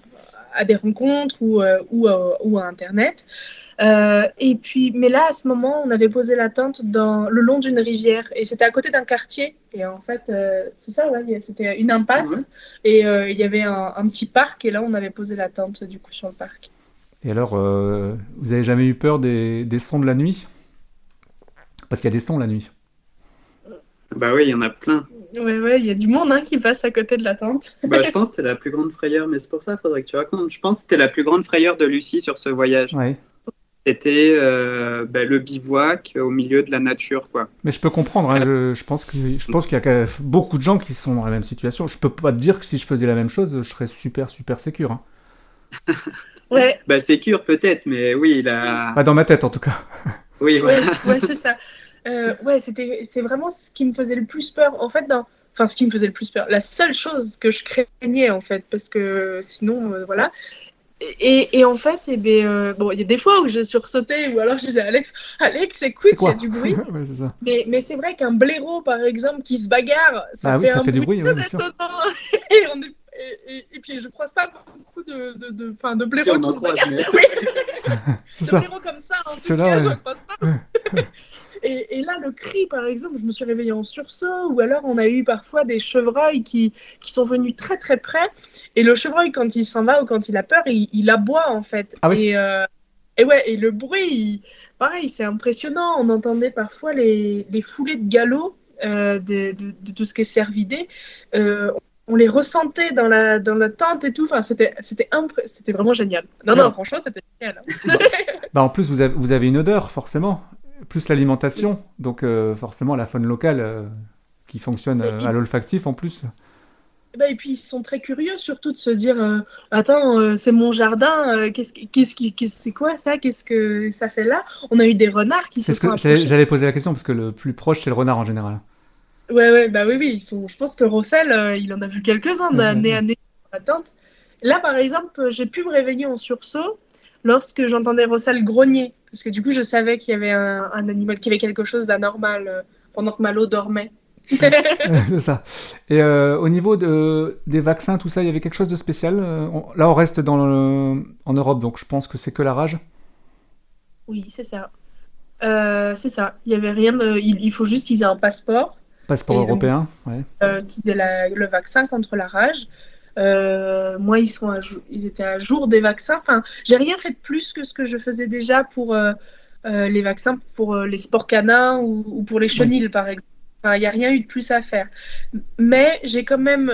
à des rencontres ou, euh, ou, à, ou à Internet. Euh, et puis, mais là, à ce moment, on avait posé la tente dans, le long d'une rivière et c'était à côté d'un quartier. Et en fait, c'est ça, ouais, c'était une impasse et il y avait un, un petit parc et là, on avait posé la tente du coup sur le parc. Et alors, euh, vous avez jamais eu peur des, des sons de la nuit? Parce qu'il y a des sons la nuit. Bah oui, il y en a plein. Ouais, ouais, il y a du monde hein, qui passe à côté de la tente. Bah, je pense que c'était la plus grande frayeur, mais c'est pour ça qu'il faudrait que tu racontes. Je pense que c'était la plus grande frayeur de Lucie sur ce voyage. Ouais. C'était euh, bah, le bivouac au milieu de la nature, quoi. Mais je peux comprendre. hein, je, je pense que je pense qu'il y a quand même beaucoup de gens qui sont dans la même situation. Je peux pas te dire que si je faisais la même chose, je serais super super sécure. hein. Ouais, Bah, sécure peut-être, mais oui, il a. Pas dans ma tête en tout cas. Oui, ouais, voilà. ouais, c'est ça. Euh, ouais, c'était, c'est vraiment ce qui me faisait le plus peur. En fait, dans, enfin, ce qui me faisait le plus peur. La seule chose que je craignais, en fait, parce que sinon, euh, voilà. Et, et en fait, eh ben, euh, bon, il y a des fois où j'ai sursauté, ou alors je disais à Alex, Alex, écoute, C'est il y quoi a du bruit. Ouais, c'est ça. Mais, mais c'est vrai qu'un blaireau, par exemple, qui se bagarre, ça Ah oui, fait ça un fait du bruit oui, bien sûr. Et, on est- et, et- et puis, je croise pas beaucoup de, de, de, enfin, de blaireaux on qui se croise, mais- Oui. De blaireaux comme ça, en tout cas, croise pas. et, et, là, le cri, par exemple, je me suis réveillée en sursaut, ou alors on a eu parfois des chevreuils qui, qui sont venus très très près, et le chevreuil, quand il s'en va ou quand il a peur, il, il aboie en fait. Ah oui. et, euh, et ouais, et le bruit, il- pareil, c'est impressionnant. On entendait parfois les, les foulées de galop euh, de, de, de tout ce qui est cervidé. Euh, on les ressentait dans la, dans la tente et tout. Enfin, c'était, c'était, vraiment génial. Non, non, franchement, c'était génial. hein. Bah, en plus, vous avez, vous avez une odeur, forcément, plus l'alimentation, donc euh, forcément la faune locale euh, qui fonctionne euh, à l'olfactif en plus. Bah, et puis, ils sont très curieux, surtout de se dire Attends, c'est mon jardin, qu'est-ce, qu'est-ce, c'est quoi ça? Qu'est-ce que ça fait là? On a eu des renards qui se C'est sont que j'allais poser la question parce que le plus proche c'est le renard en général. Ouais, ouais, bah oui, oui, ils sont... je pense que Rossel, euh, il en a vu quelques-uns d'année à année dans la tente. Là, par exemple, j'ai pu me réveiller en sursaut lorsque j'entendais Rossel grogner, parce que du coup, je savais qu'il y avait un, un animal, qu'il y avait quelque chose d'anormal euh, pendant que Malo dormait. c'est ça. Et euh, au niveau de, des vaccins, tout ça, il y avait quelque chose de spécial on- Là, on reste dans le- en Europe, donc je pense que c'est que la rage. Oui, c'est ça. Euh, c'est ça. Il y avait rien de... il, il faut juste qu'ils aient un passeport. Passeport donc- européen, ouais. euh, la- le vaccin contre la rage. Euh, moi, ils, sont à ils étaient à jour des vaccins. Enfin, j'ai rien fait de plus que ce que je faisais déjà pour euh, euh, les vaccins pour les sports canins ou, ou pour les chenilles, par exemple. Enfin, il n'y a rien eu de plus à faire. Mais j'ai quand même,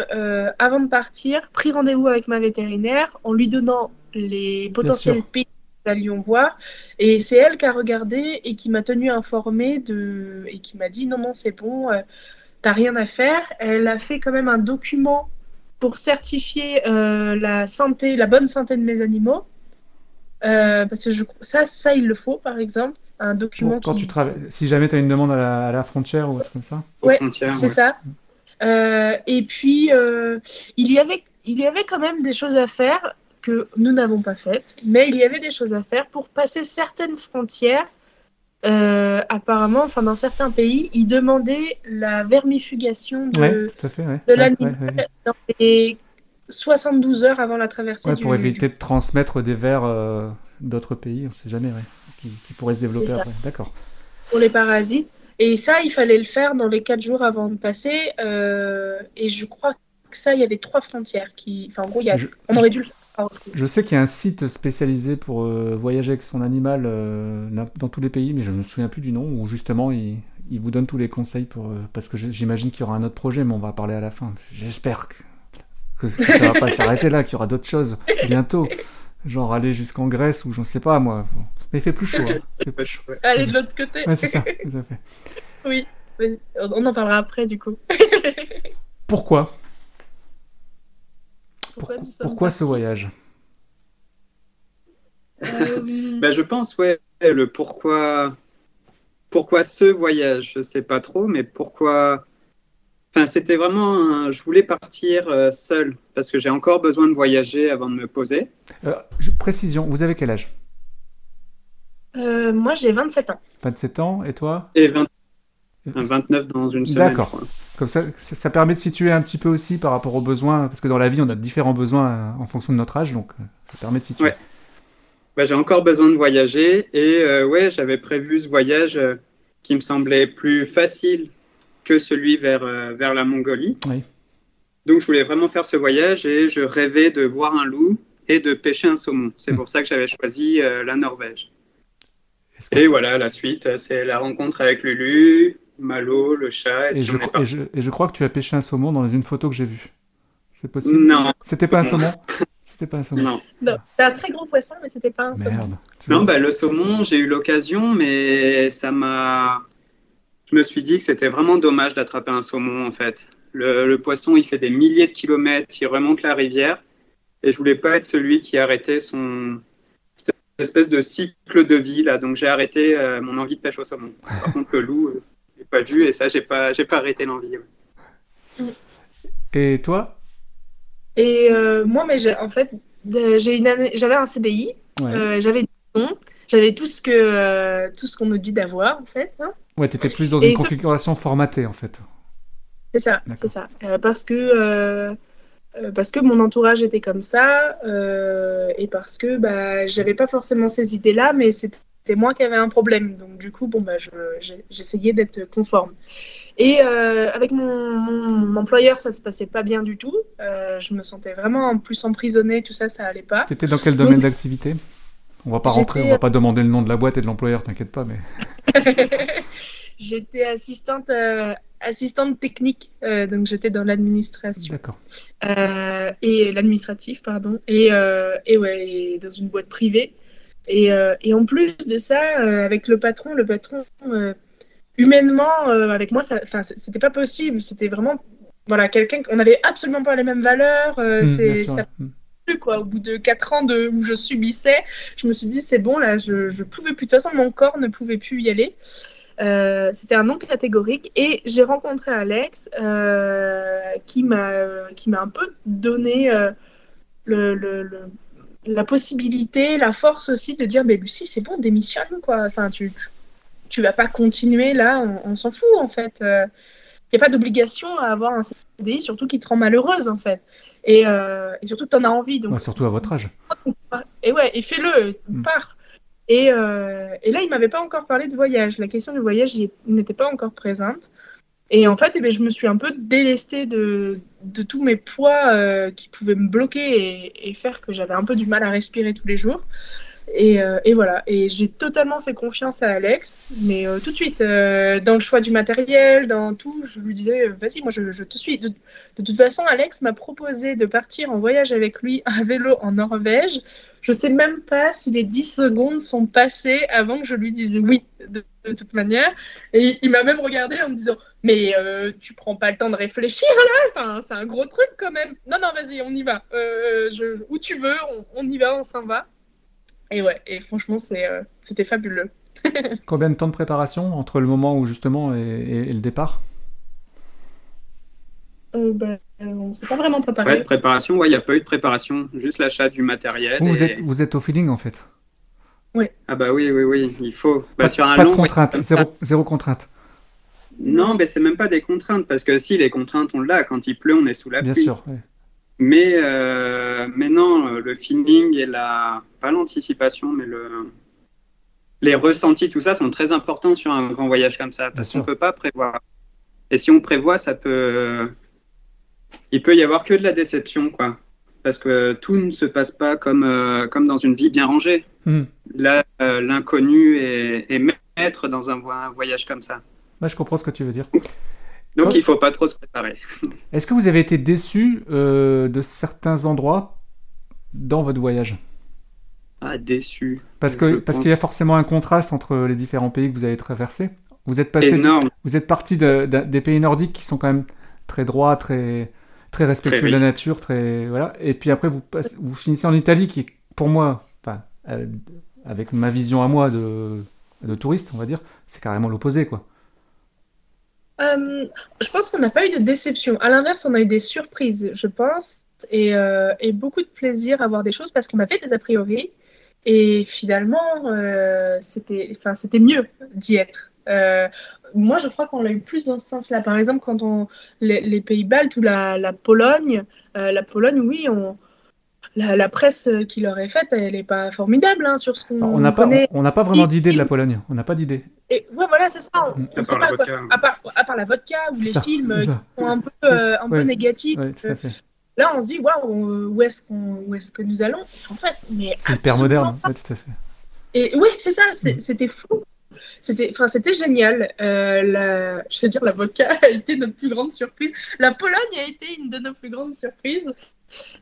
avant de partir, pris rendez-vous avec ma vétérinaire en lui donnant les potentiels pays allions voir. Et c'est elle qui a regardé et qui m'a tenu informée de... et qui m'a dit non, non, c'est bon, euh, t'as rien à faire. Elle a fait quand même un document pour certifier euh, la santé, la bonne santé de mes animaux. Euh, parce que je... ça, ça, il le faut, par exemple. Un document quand qui... tu travailles, si jamais tu as une demande à la, à la frontière ou autre comme ça. Ouais, C'est ouais. ça. Euh, et puis, euh, il, y avait, il y avait quand même des choses à faire que nous n'avons pas faites, mais il y avait des choses à faire pour passer certaines frontières. Euh, apparemment, enfin, dans certains pays, ils demandaient la vermifugation de, Ouais, fait. De l'animal ouais, dans les 72 heures avant la traversée du pour éviter de transmettre des vers euh, d'autres pays, on sait jamais, qui, qui pourraient se développer. D'accord. pour les parasites. Et ça, il fallait le faire dans les 4 jours avant de passer. euh, et je crois que ça, il y avait trois frontières qui. Enfin, en gros, il y a... Je- on aurait dû le faire. Chose. Je sais qu'il y a un site spécialisé pour euh, voyager avec son animal euh, dans tous les pays, mais je ne me souviens plus du nom, où justement il, il vous donne tous les conseils pour. euh, parce que j'imagine qu'il y aura un autre projet, mais on va en parler à la fin. J'espère que, que, que ça va pas s'arrêter là, qu'il y aura d'autres choses bientôt. Genre aller jusqu'en Grèce ou j'en sais pas moi. Mais il fait plus chaud. hein. Fait plus chaud. Allez, de l'autre côté. Ouais, c'est ça, tout à fait. oui. On en parlera après, du coup. Pourquoi? Pourquoi, ce voyage? Euh, Bah, je pense, ouais, le pourquoi, pourquoi ce voyage, je sais pas trop, mais pourquoi. Enfin, c'était vraiment. un- Je voulais partir euh, seul parce que j'ai encore besoin de voyager avant de me poser. Euh, je- Précision, vous avez quel âge? Euh, moi, j'ai 27 ans. 27 ans et toi? Et 20 un 29 dans une semaine. D'accord. Comme ça, ça, permet de situer un petit peu aussi par rapport aux besoins, parce que dans la vie, on a différents besoins euh, en fonction de notre âge, donc euh, ça permet de situer. Ouais. Bah, j'ai encore besoin de voyager et euh, ouais, j'avais prévu ce voyage euh, qui me semblait plus facile que celui vers, euh, vers la Mongolie. Oui. Donc je voulais vraiment faire ce voyage et je rêvais de voir un loup et de pêcher un saumon. C'est Hmm. pour ça que j'avais choisi la Norvège. Et voilà, la suite, c'est la rencontre avec Lulu, Malo, le chat. et, je, on est et, parti. je, et je crois que tu as pêché un saumon dans une photo que j'ai vue. C'est possible Non, C'était pas un saumon C'était pas un saumon non. Non, c'est un très gros poisson, mais c'était pas un saumon. Merde. Tu Non, bah, le saumon, j'ai eu l'occasion, mais ça m'a. Je me suis dit que c'était vraiment dommage d'attraper un saumon, en fait. Le, le poisson, il fait des milliers de kilomètres, il remonte la rivière, et je voulais pas être celui qui arrêtait son cette espèce de cycle de vie là. Donc j'ai arrêté euh, mon envie de pêche au saumon. Par contre, le loup, pas vu, et ça, j'ai pas, j'ai pas arrêté l'envie. ouais. Et toi? Et euh, moi, mais j'ai- en fait, j'ai une année, j'avais un CDI, Ouais, euh, j'avais j'avais tout ce que euh, tout ce qu'on nous dit d'avoir, en fait. hein. ouais t'étais plus dans Et une ce- configuration formatée, en fait. C'est ça, D'accord. c'est ça. Euh, parce que parce que mon entourage était comme ça euh, et parce que bah j'avais pas forcément ces idées-là, mais c'était c'était moi qui avais un problème. Donc du coup, bon, bah, j'essayais d'être conforme. Et euh, avec mon, employeur, ça se passait pas bien du tout. Euh, je me sentais vraiment en plus emprisonnée, tout ça, ça allait pas. C'était dans quel domaine d'activité? On va pas rentrer, on va pas demander le nom de la boîte et de l'employeur, t'inquiète pas, mais. j'étais assistante, euh, assistante technique, donc j'étais dans l'administration. D'accord. et l'administratif, pardon. Et, et ouais, dans une boîte privée. Et, et, en plus de ça, avec le patron, le patron humainement, euh, avec moi, c'était pas possible. C'était vraiment, voilà, quelqu'un qu'on n'avait absolument pas les mêmes valeurs. Euh, mmh, c'est, ça, mmh. quoi. Au bout de quatre ans de, où je subissais, je me suis dit c'est bon là, je, je pouvais plus. De toute façon, mon corps ne pouvait plus y aller. Euh, c'était un non catégorique et j'ai rencontré Alex qui m'a qui m'a un peu donné le, le, la possibilité, la force aussi de dire mais Lucie c'est bon démissionne quoi. Enfin tu tu vas pas continuer là, on, s'en fout en fait. Il euh, n'y a pas d'obligation à avoir un CDI, surtout qui te rend malheureuse en fait. Et, euh, surtout, tu en as envie. Donc... surtout à votre âge. Et ouais, et fais-le, mm. pars. Et, euh, et, là, il m'avait pas encore parlé de voyage. La question du voyage n'était pas encore présente. Et en fait, eh ben, je me suis un peu délestée de, de tous mes poids qui pouvaient me bloquer et, et faire que j'avais un peu du mal à respirer tous les jours. Euh, et, voilà, et j'ai totalement fait confiance à Alex, mais euh, tout de suite, euh, dans le choix du matériel, dans tout, je lui disais, vas-y, moi je, te suis. De, toute façon, Alex m'a proposé de partir en voyage avec lui à vélo en Norvège. Je sais même pas si les 10 secondes sont passées avant que je lui dise oui, de, toute manière. Et il m'a même regardé en me disant, mais tu prends pas le temps de réfléchir là enfin, C'est un gros truc quand même. Non, non, vas-y, on y va. Où tu veux, on y va, on s'en va. Et ouais, et franchement, euh, c'était fabuleux. Combien de temps de préparation entre le moment où justement et, le départ? Euh, bah, On ne s'est pas vraiment préparé. Ouais, préparation, il n'y a pas eu de préparation, juste l'achat du matériel. Vous, êtes, vous êtes au feeling en fait Oui. Ah bah oui, oui, oui, il faut. Bah, pas, sur un pas de contrainte, zéro, contrainte. Non, mais c'est même pas des contraintes, parce que si les contraintes, on l'a, quand il pleut, on est sous la pluie. Bien sûr, mais, euh, mais non, le feeling et la. pas l'anticipation, mais le. Les ressentis, tout ça sont très importants sur un grand voyage comme ça, parce qu'on ne peut pas prévoir. Et si on prévoit, ça peut. Il peut y avoir que de la déception, quoi. Parce que tout ne se passe pas comme, euh, comme dans une vie bien rangée. Hmm. Là, euh, l'inconnu est, est, maître dans un, voyage comme ça. je comprends ce que tu veux dire. Donc il faut pas trop se préparer. Est-ce que vous avez été déçu euh, de certains endroits dans votre voyage? Ah, déçu. Parce que parce qu'il y a forcément un contraste entre les différents pays que vous avez traversés. Vous êtes passé, Énorme. vous êtes parti des pays nordiques qui sont quand même très droits, très très respectueux de la nature, très voilà. Et puis après vous vous finissez en Italie qui est pour moi, enfin, euh, avec ma vision à moi de de touriste, on va dire, c'est carrément l'opposé quoi. Euh, je pense qu'on n'a pas eu de déception. À l'inverse, on a eu des surprises, je pense, et, euh, beaucoup de plaisir à voir des choses parce qu'on avait des a priori. Et finalement, euh, c'était mieux d'y être. Moi, je crois qu'on l'a eu plus dans ce sens-là. Par exemple, quand on les, pays baltes ou la Pologne, la Pologne, oui, on, la, presse qui leur est faite, elle n'est pas formidable hein, sur ce qu'on on n'a pas, on n'a pas vraiment d'idée de la Pologne. On n'a pas d'idée. Et ouais, voilà, c'est ça. On, sait pas, quoi. À, part, à, part, la vodka ou les films qui sont un peu, euh, un peu négatifs. Euh, là, on se dit, waouh, où est-ce qu'on, est-ce que nous allons En fait, mais c'est hyper moderne. tout à fait. Et oui, c'est ça. Mm. C'était fou. C'était, enfin, c'était génial. Euh, la, je veux dire, la vodka a été notre plus grande surprise. La Pologne a été une de nos plus grandes surprises.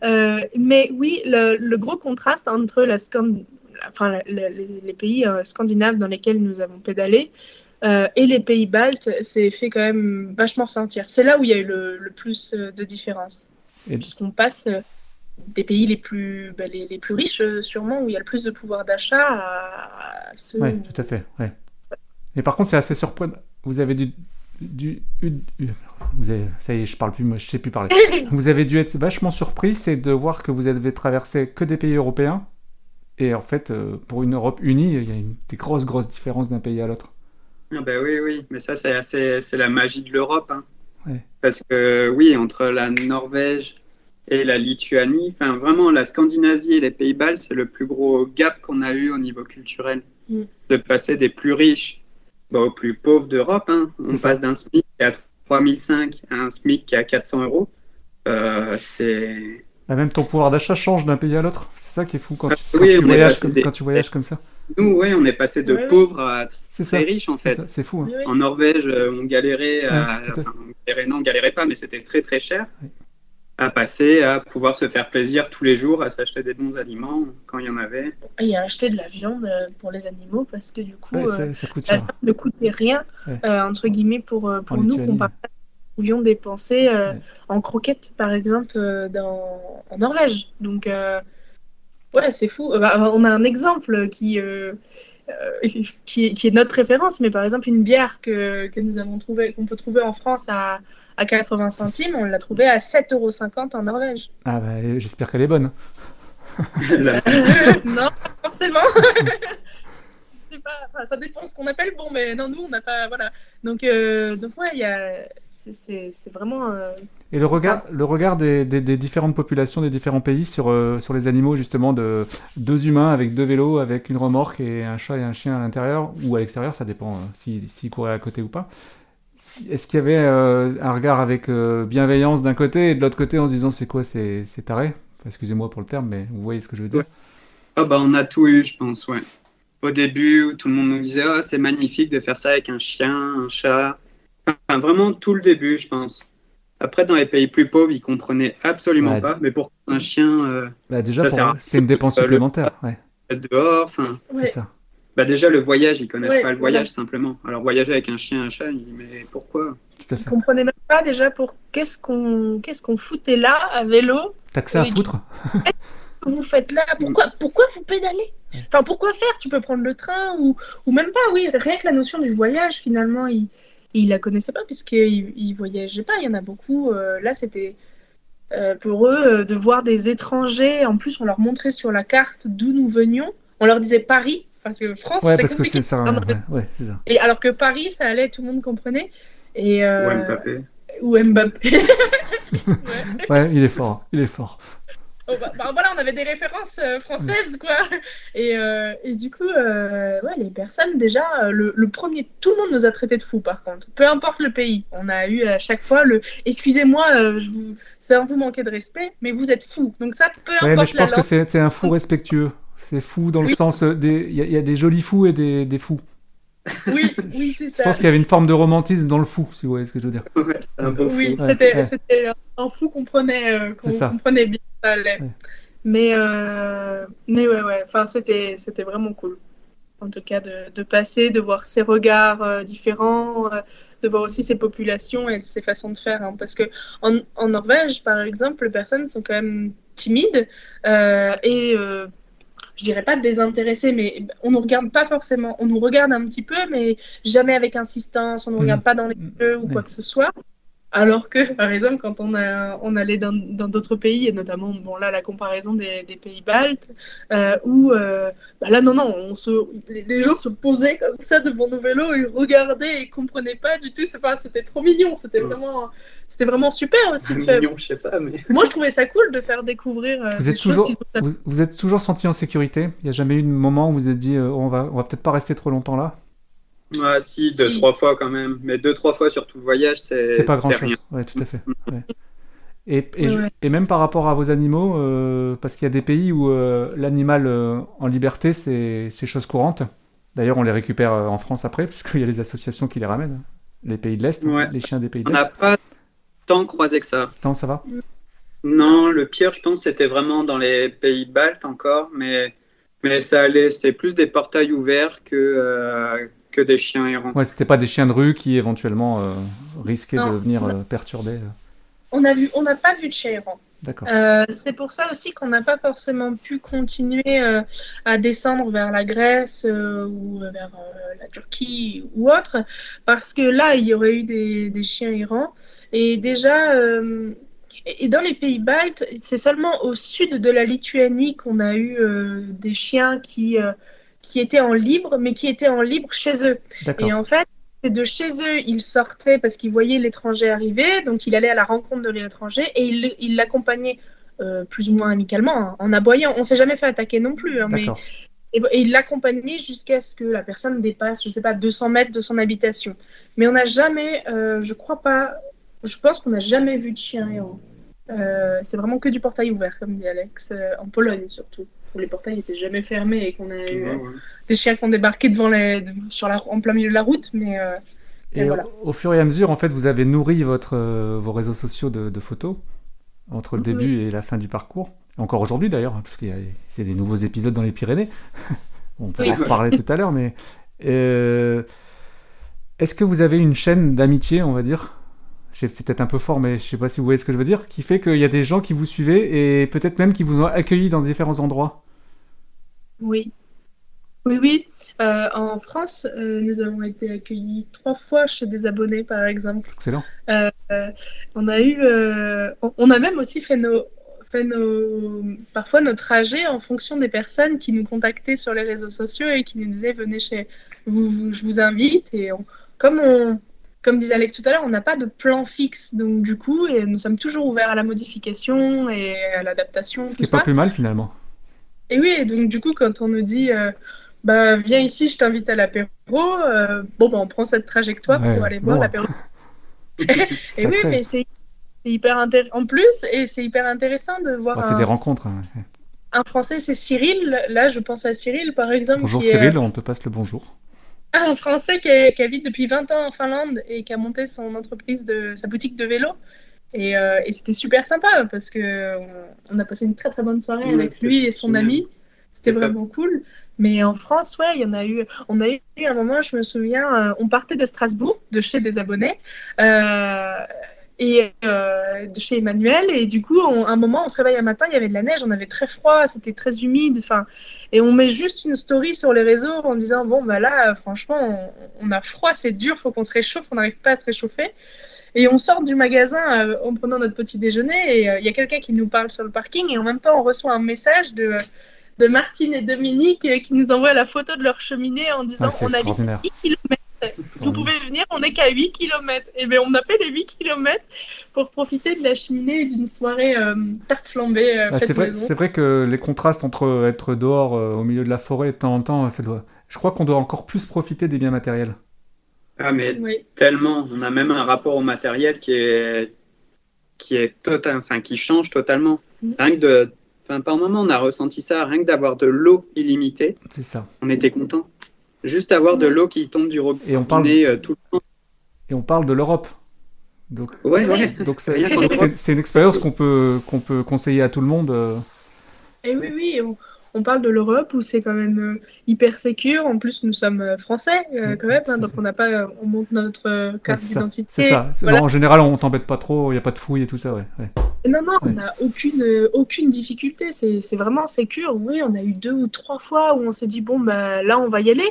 Euh, mais oui, le, gros contraste entre la enfin, les, pays euh, scandinaves dans lesquels nous avons pédalé euh, et les pays baltes s'est fait quand même vachement ressentir. C'est là où il y a eu le, plus de différence. Puisqu'on passe des pays les plus, bah, les, plus riches, sûrement, où il y a le plus de pouvoir d'achat à, ceux. Oui, tout à fait. Ouais. Mais par contre, c'est assez surprenant. Vous avez du, du, vous avez, ça y est, je parle plus, je sais plus parler. vous avez dû être vachement surpris, c'est de voir que vous avez traversé que des pays européens. Et en fait, euh, pour une Europe unie, il y a une, des grosses, grosses différences d'un pays à l'autre. Ah ben oui, oui, mais ça, c'est, c'est la magie de l'Europe. Hein. Parce que oui, entre la Norvège et la Lituanie, enfin vraiment, la Scandinavie et les Pays-Bas, c'est le plus gros gap qu'on a eu au niveau culturel. Mm. de passer des plus riches bah, aux plus pauvres d'Europe. hein. On C'est ça. passe d'un SMIC à 3005 à un SMIC qui est à 400 euros. Euh, c'est. Bah, même ton pouvoir d'achat change d'un pays à l'autre. C'est ça qui est fou quand Ah, tu, quand oui, tu voyages, comme, des- quand tu voyages comme ça. Nous, ouais, on est passé de Ouais, ouais. pauvres à C'est ça. très riches en fait. C'est fou. hein. Oui, oui. En Norvège, euh, on galérait à. Ouais, à enfin, on galérait, non, on galérait pas, mais c'était très très cher. Oui. À passer à pouvoir se faire plaisir tous les jours, à s'acheter des bons aliments quand il y en avait. Et à acheter de la viande euh, pour les animaux parce que du coup, Ouais, euh, ça coûte la cher. viande ne coûtait rien, Ouais. euh, entre guillemets, pour, euh, pour En nous, comparé à ce que nous pouvions dépenser euh, Ouais. en croquettes, par exemple, euh, dans, en Norvège. Donc, euh, ouais, c'est fou. Euh, bah, on a un exemple qui, euh, euh, qui, est, qui est notre référence, mais par exemple, une bière que, que nous avons trouvé, qu'on peut trouver en France à, à 80 centimes, on l'a trouvée à 7,50 euros en Norvège. Ah bah, j'espère qu'elle est bonne. Non, pas forcément. Pas- enfin, ça dépend ce qu'on appelle bon, mais non, nous, on n'a pas. Voilà. Donc, euh, donc ouais, il y a... c'est- c'est c'est vraiment. euh, Et le regard, le regard des, des- des différentes populations des différents pays sur, euh, sur les animaux, justement, de deux humains avec deux vélos, avec une remorque et un chat et un chien à l'intérieur, ou à l'extérieur, ça dépend euh, s'ils s'ils couraient à côté ou pas. Est-ce qu'il y avait euh, un regard avec euh, bienveillance d'un côté et de l'autre côté en se disant c'est quoi, c'est c'est taré? Enfin, Excusez-moi pour le terme, mais vous voyez ce que je veux dire? Ah bah on a tout eu, je pense, ouais. Au début, où tout le monde nous disait ah, c'est magnifique de faire ça avec un chien, un chat. Enfin, vraiment tout le début, je pense. Après, dans les pays plus pauvres, ils comprenaient absolument Ouais. pas. Mais pourquoi un chien euh, Bah, déjà, pour c'est une dépense supplémentaire. Ouais, reste dehors Enfin, ouais. c'est ça. Bah déjà le voyage, ils connaissent Ouais, pas le voyage simplement. Alors voyager avec un chien, un chat, ils disent mais pourquoi? Tout à Ils comprenaient même pas déjà pour qu'est-ce qu'on qu'est-ce qu'on foutait là à vélo. T'as que ça à foutre que vous faites là? Pourquoi, pourquoi vous pédalez? Enfin, pourquoi faire? Tu peux prendre le train ou, ou même pas, oui. Rien que la notion du voyage, finalement, il, il la connaissait pas puisqu'il il voyageait pas. Il y en a beaucoup. euh, là, c'était euh, pour eux euh, de voir des étrangers. En plus, on leur montrait sur la carte d'où nous venions. On leur disait Paris, parce que France, Ouais, parce que c'est ça. Ouais, ouais, c'est ça. Et alors que Paris, ça allait, tout le monde comprenait. Et, euh, Ou Mbappé. ou Mbappé. Ouais. Ouais, il est fort. Il est fort. Oh, bah, bah, voilà, on avait des références euh, françaises, quoi. Et, euh, et du coup, euh, ouais, les personnes, déjà, le, le premier, tout le monde nous a traités de fous, par contre. Peu importe le pays. On a eu à chaque fois le excusez-moi, euh, je vous... ça vous manquait de respect, mais vous êtes fous. Donc, ça, peu Ouais, mais importe je pense que langue. c'est un fou respectueux. C'est fou dans le Oui. sens euh, des. Il y, a- il y a des jolis fous et des, des fous. Oui, oui, c'est Je ça. pense qu'il y avait une forme de romantisme dans le fou, si vous voyez ce que je veux dire. Ouais, un Oui, fou. c'était ouais. un fou qu'on prenait, euh, ça. comprenait bien. Ça allait. Ouais. Mais, euh, mais ouais, ouais, enfin, c'était c'était vraiment cool. En tout cas, de, de passer, de voir ces regards euh, différents, euh, de voir aussi ces populations et ces façons de faire. hein. parce que en, en Norvège, par exemple, les personnes sont quand même timides euh, et euh, je dirais pas désintéressées, mais on nous regarde pas forcément. On nous regarde un petit peu, mais jamais avec insistance. On nous regarde pas dans les yeux ou quoi que ce soit. Alors que, par exemple, quand on, a, on allait dans d'autres pays, et notamment, bon, là, la comparaison des, des pays baltes, euh, où, euh, bah là, non, non, on se, les, les gens se posaient comme ça devant nos vélos, ils regardaient et comprenaient pas du tout. C'est pas, c'était trop mignon, c'était Ouais. vraiment, c'était vraiment super aussi. de C'est faire- mignon, je sais pas, mais. Moi, je trouvais ça cool de faire découvrir euh, Vous des êtes choses toujours, qui sont vous, vous êtes toujours senti en sécurité? Il n'y a jamais eu de moment où vous vous êtes dit, euh, on va, on va peut-être pas rester trop longtemps là? Ah si, deux, Si. trois fois quand même. Mais deux, trois fois sur tout le voyage, c'est C'est pas grand rien. chose. Ouais, tout à fait. Ouais. Et, et, Ouais, ouais. et même par rapport à vos animaux, euh, parce qu'il y a des pays où euh, l'animal euh, en liberté, c'est c'est chose courante. D'ailleurs, on les récupère euh, en France après, puisqu'il y a les associations qui les ramènent. Les pays de l'Est, Ouais. les chiens des pays de On n'a l'Est. pas tant croisé que ça. Non, ça va? Non, le pire, je pense, c'était vraiment dans les pays baltes encore, mais, mais ça allait, c'était plus des portails ouverts que, euh, que des chiens errants. Ouais, c'était pas des chiens de rue qui éventuellement euh, risquaient Non. de venir euh, perturber. euh. On a vu, on n'a pas vu de chien errant. D'accord. Euh, c'est pour ça aussi qu'on n'a pas forcément pu continuer euh, à descendre vers la Grèce euh, ou vers euh, la Turquie ou autre, parce que là, il y aurait eu des, des chiens errants. Et déjà, euh, et et dans les pays baltes, c'est seulement au sud de la Lituanie qu'on a eu euh, des chiens qui, euh, qui étaient en libre, mais qui étaient en libre chez eux. Et en fait, c'est de chez eux, ils sortaient parce qu'ils voyaient l'étranger arriver, donc il allait à la rencontre de l'étranger et il l'accompagnait euh, plus ou moins amicalement, hein, en aboyant. On s'est jamais fait attaquer non plus, hein, mais et, et il l'accompagnait jusqu'à ce que la personne dépasse, je sais pas, 200 mètres de son habitation. Mais on n'a jamais, euh, je crois pas, je pense qu'on n'a jamais vu de chien errant. Euh, c'est vraiment que du portail ouvert, comme dit Alex, euh, en Pologne surtout, où les portails étaient jamais fermés et qu'on a eu Ouais, euh, ouais. des chiens qui ont débarqué devant les, sur la, en plein milieu de la route, mais euh, Et Et voilà. au, au fur et à mesure, en fait, vous avez nourri votre, euh, vos réseaux sociaux de, de photos entre le Oui. début et la fin du parcours. Encore aujourd'hui d'ailleurs, hein, parce qu'il y a c'est des nouveaux épisodes dans les Pyrénées. On peut Oui. en reparler tout à l'heure, mais euh, est-ce que vous avez une chaîne d'amitié, on va dire? C'est peut-être un peu fort, mais je sais pas si vous voyez ce que je veux dire, qui fait qu'il y a des gens qui vous suivez et peut-être même qui vous ont accueilli dans différents endroits. oui. Oui, oui. Euh, en France, euh, nous avons été accueillis trois fois chez des abonnés, par exemple. Excellent. Euh, on a eu, on- on a même aussi fait nos, fait nos, parfois nos trajets en fonction des personnes qui nous contactaient sur les réseaux sociaux et qui nous disaient venez chez vous, vous- je vous invite. Et on- comme on, comme disait Alex tout à l'heure, on n'a pas de plan fixe, donc du coup, et nous sommes toujours ouverts à la modification et à l'adaptation, Ce qui est ça. pas plus mal finalement. Et oui, et donc du coup, quand on nous dit euh, bah viens ici, je t'invite à l'apéro, euh, bon bah on prend cette trajectoire Ouais, pour aller boire bon. l'apéro. Et oui, mais c'est hyper intéressant. En plus, et c'est hyper intéressant de voir Ouais, c'est un, des rencontres. hein. un Français, c'est Cyril. Là, je pense à Cyril, par exemple, Bonjour est Cyril, on te passe le bonjour. Euh, un Français qui, est- qui habite depuis 20 ans en Finlande et qui a monté son entreprise de sa boutique de vélo. Et, euh, et c'était super sympa parce que on, on a passé une très très bonne soirée avec lui et son génial. ami. C'était top. vraiment cool. Mais en France, ouais, il y en a eu. On a eu un moment, je me souviens, euh, on partait de Strasbourg, de chez des abonnés, euh, et euh, de chez Emmanuel. Et du coup, on- un moment, on se réveille un matin, il y avait de la neige, on avait très froid, c'était très humide. Enfin, et on met juste une story sur les réseaux en disant bon bah là, franchement, on, on a froid, c'est dur, faut qu'on se réchauffe, on n'arrive pas à se réchauffer. Et on sort du magasin euh, en prenant notre petit déjeuner et euh, il y a quelqu'un qui nous parle sur le parking et en même temps on reçoit un message de de Martine et Dominique qui nous envoient la photo de leur cheminée en disant Ah, on habite extraordinaire. 8 km. Vous pouvez venir, on n'est qu'à 8 km. Et bien, on a fait les 8 km pour profiter de la cheminée et d'une soirée euh, tarte flambée euh, faite c'est vrai, c'est vrai que les contrastes entre être dehors euh, au milieu de la forêt de temps en temps, ça doit. Je crois qu'on doit encore plus profiter des biens matériels. Ah, mais Oui, tellement. On a même un rapport au matériel qui est, qui est total, enfin, qui change totalement. Mhm. Rien que de, enfin, par moment, on a ressenti ça, rien que d'avoir de l'eau illimitée, C'est ça. on était content. Juste avoir de Ouais. l'eau qui tombe du robinet Et on parle, euh, tout le temps. et on parle de l'Europe. Donc, Ouais, ouais. donc c'est une expérience qu'on peut, qu'on peut conseiller à tout le monde. euh. et oui, oui. On, on parle de l'Europe où c'est quand même euh, hyper sécure. En plus, nous sommes français euh, quand même, hein, donc on n'a pas, on montre notre euh, Ouais, carte ça. d'identité. C'est ça. C'est- Voilà. non, en général, on t'embête pas trop, il n'y a pas de fouilles et tout ça. Ouais. ouais. Non, non, on Ouais. n'a aucune, euh, aucune difficulté. C'est c'est vraiment sécure. Oui, on a eu deux ou trois fois où on s'est dit, bon, bah, là, on va y aller.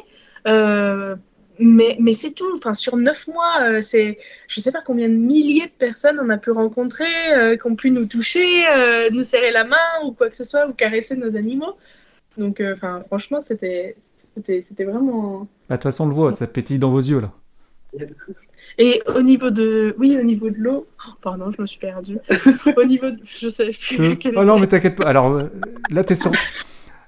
Euh, mais mais c'est tout. Enfin, sur neuf mois, euh, c'est, je sais pas combien de milliers de personnes on a pu rencontrer, euh, qui ont pu nous toucher, euh, nous serrer la main ou quoi que ce soit, ou caresser nos animaux. Donc, enfin, franchement, c'était, c'était, c'était vraiment. Bah, De toute façon, on le voit, ça pétille dans vos yeux là. Et au niveau de, oui, au niveau de l'eau, oh, pardon, je me suis perdue. au niveau de, je sais plus. Oh non, mais t'inquiète pas. Alors là, t'es sur.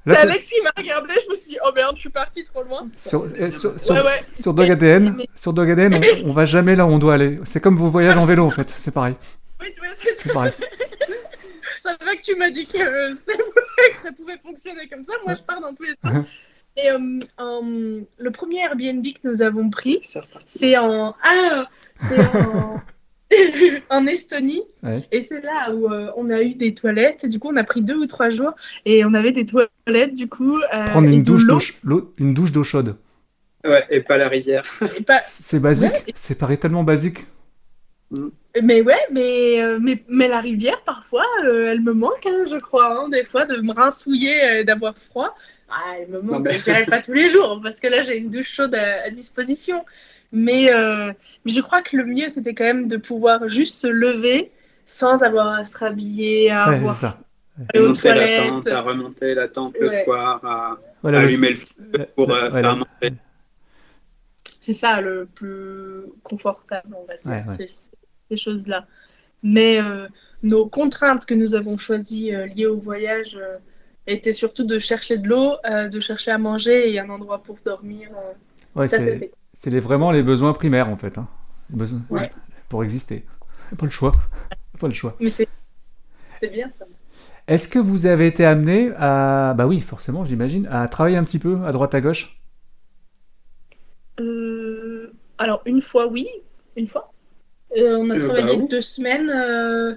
C'est Alex qui m'a regardé, je me suis dit, oh merde, je suis partie trop loin. sur, eh, sur, sur, Ouais, ouais. sur Dog ADN, Mais- sur Dog ADN, on, on va jamais là où on doit aller. C'est comme vos voyages en vélo en fait, c'est pareil. Oui, tu vois, c'est pareil. ça va que tu m'as dit que, euh, que ça pouvait fonctionner comme ça. Moi, je pars dans tous les sens. Et euh, le premier Airbnb que nous avons pris, c'est en, ah, c'est en... en Estonie. Ouais. Et c'est là où euh, on a eu des toilettes. Du coup, on a pris deux ou trois jours et on avait des toilettes, du coup. euh, Prendre une douche, d'eau ch- l'eau- une douche d'eau chaude. Ouais, et pas la rivière. Pas- C'est basique, Ouais. c'est paraît tellement basique. Mais ouais, mais, euh, mais, mais la rivière, parfois, euh, elle me manque, hein, je crois, hein, des fois, de me rinsouiller, euh, d'avoir froid. Ah, elle me Non, manque, mais- je dirais pas tous les jours, parce que là, j'ai une douche chaude à, à disposition. Mais, euh, mais je crois que le mieux, c'était quand même de pouvoir juste se lever sans avoir à se rhabiller, à Ouais, avoir aller aux la toilettes. tente, à remonter la tente le soir, à Voilà, allumer le feu pour euh, faire manger. C'est ça le plus confortable, on va dire, Ouais, ouais. c'est ces choses-là. Mais euh, nos contraintes que nous avons choisies euh, liées au voyage, euh, était surtout de chercher de l'eau, euh, de chercher à manger et un endroit pour dormir. euh. Ouais, Ça, c'était- c'est les- vraiment les besoins primaires en fait. hein. Les besoins- Ouais. Pour exister. Pas le choix. Pas le choix. Mais c'est bien ça. Est-ce que vous avez été amené à. Bah oui, forcément, j'imagine, à travailler un petit peu à droite à gauche? Euh, alors, une fois, oui, une fois. Euh, on a Euh, travaillé bah, deux semaines euh,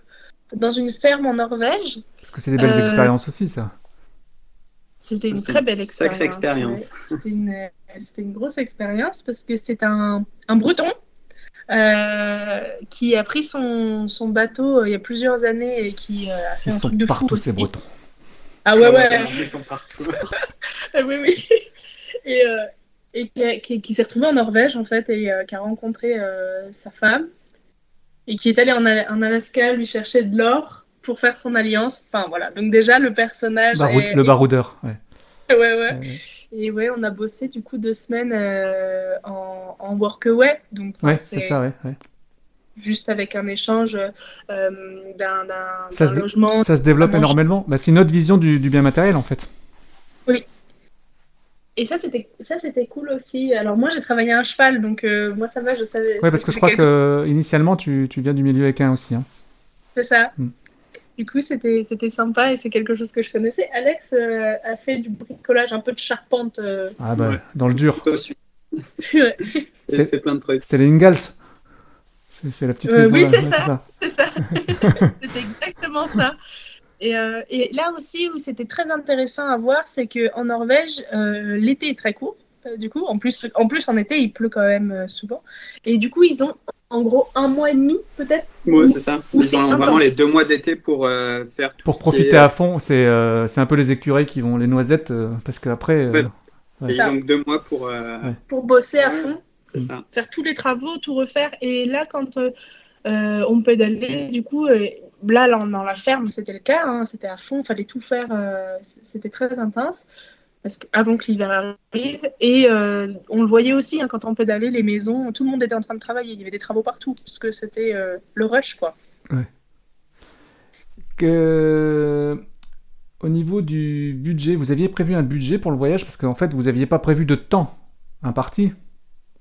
dans une ferme en Norvège. Parce que c'est des belles Euh, expériences aussi, ça. C'était une très belle expérience. sacrée expérience. ouais. C'était une, c'était une grosse expérience parce que c'est un, un breton euh, qui a pris son, son bateau euh, il y a plusieurs années et qui euh, a fait Ils un sont truc de partout, fou. ces. Bretons. Ah ouais, ouais. Ils sont partout. Ah oui, oui. Et, euh, et qui, a- qui- qui s'est retrouvé en Norvège, en fait, et euh, qui a rencontré euh, sa femme, et qui est allé en, Al- en Alaska lui chercher de l'or pour faire son alliance. Enfin, voilà. Donc, déjà, le personnage. Est- Le baroudeur, ouais. Ouais, ouais. Ouais. Et ouais, on a bossé, du coup, deux semaines euh, en, en workaway. Donc, Ouais, c'est ça, ouais. ouais. juste avec un échange euh, d'un Ça se, logement. ça se développe énormément. Bah, c'est une autre vision du, du bien matériel, en fait. Et ça, c'était ça, c'était cool aussi. Alors, moi, j'ai travaillé à un cheval, donc euh, moi, ça va, je savais. Ouais, parce que je crois quelque- que initialement, tu, tu viens du milieu équin aussi. Hein. C'est ça. Mm. Du coup, c'était c'était sympa et c'est quelque chose que je connaissais. Alex euh, a fait du bricolage, un peu de charpente. euh, Ah bah, Ouais. dans le dur. Ouais, C'est- fait plein de trucs. C'est les Ingalls. C'est la petite Euh, maison. oui, c'est ça. c'est ça. c'était exactement ça. Et, euh, et là aussi, où c'était très intéressant à voir, c'est qu'en Norvège, euh, l'été est très court. euh, Du coup, en plus, en plus, en été, il pleut quand même souvent. Et du coup, ils ont en gros un mois et demi, peut-être. Ouais, c'est ça. Ou Ils vraiment les deux mois d'été pour euh, faire tout Pour ce qui profiter est- à fond, c'est euh, c'est un peu les écureuils qui vont les noisettes, euh, parce qu'après. euh, Ouais. Ouais. Ils ont deux mois pour. euh, Ouais. Pour bosser à fond. C'est ça. faire tous les travaux, tout refaire. Et là, quand euh, euh, on pédalait, du coup, euh, là, dans la ferme, c'était le cas, hein, c'était à fond, fallait tout faire, euh, c'était très intense. Parce que, avant que l'hiver arrive, et euh, on le voyait aussi hein, quand on pédalait, les maisons, tout le monde était en train de travailler, il y avait des travaux partout, parce que c'était euh, le rush, quoi. que- Au niveau du budget, vous aviez prévu un budget pour le voyage? Parce qu'en fait, vous n'aviez pas prévu de temps imparti.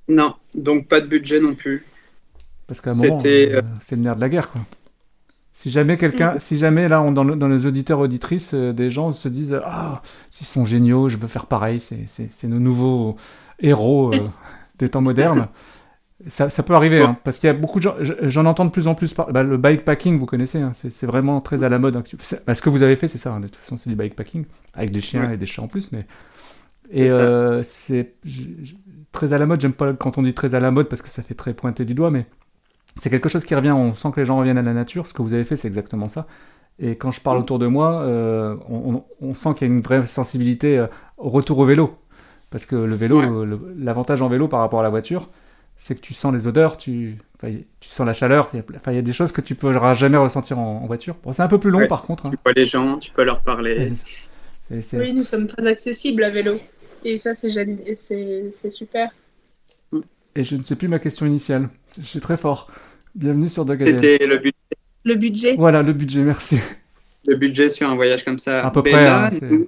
Non, donc pas de budget non plus. Parce qu'à un moment, C'était, euh, c'est le nerf de la guerre, quoi. Si jamais quelqu'un, si jamais là, on, dans, le- dans les auditeurs auditrices, euh, des gens se disent ah, ils sont géniaux, je veux faire pareil, c'est, nos nouveaux héros euh, des temps modernes. Ça, ça peut arriver, hein, parce qu'il y a beaucoup de gens, je- j'en entends de plus en plus par, bah, le bikepacking, vous connaissez, hein, c'est, vraiment très à la mode. hein, bah, ce que vous avez fait, c'est ça, hein, de toute façon, c'est du bikepacking, avec des chiens Ouais. et des chats en plus, mais. Et C'est euh, très à la mode, j'aime pas quand on dit très à la mode parce que ça fait très pointer du doigt, mais c'est quelque chose qui revient, on sent que les gens reviennent à la nature, ce que vous avez fait c'est exactement ça. Et quand je parle autour de moi, euh, on, sent qu'il y a une vraie sensibilité euh, au retour au vélo. Parce que le vélo, Ouais. euh, l'avantage en vélo par rapport à la voiture, c'est que tu sens les odeurs, tu, sens la chaleur, il y, a, des choses que tu pourras jamais ressentir en, en voiture. Bon, c'est un peu plus long Ouais. par contre. hein. Tu vois les gens, tu peux leur parler. Oui, nous sommes très accessibles à vélo. Et ça, c'est génial- et c'est c'est super. Et je ne sais plus ma question initiale. Je suis très fort. Bienvenue sur Dog. C'était le, but- Le budget, Voilà le budget, merci. le budget sur un voyage comme ça. À peu Mais près, hein, c'est-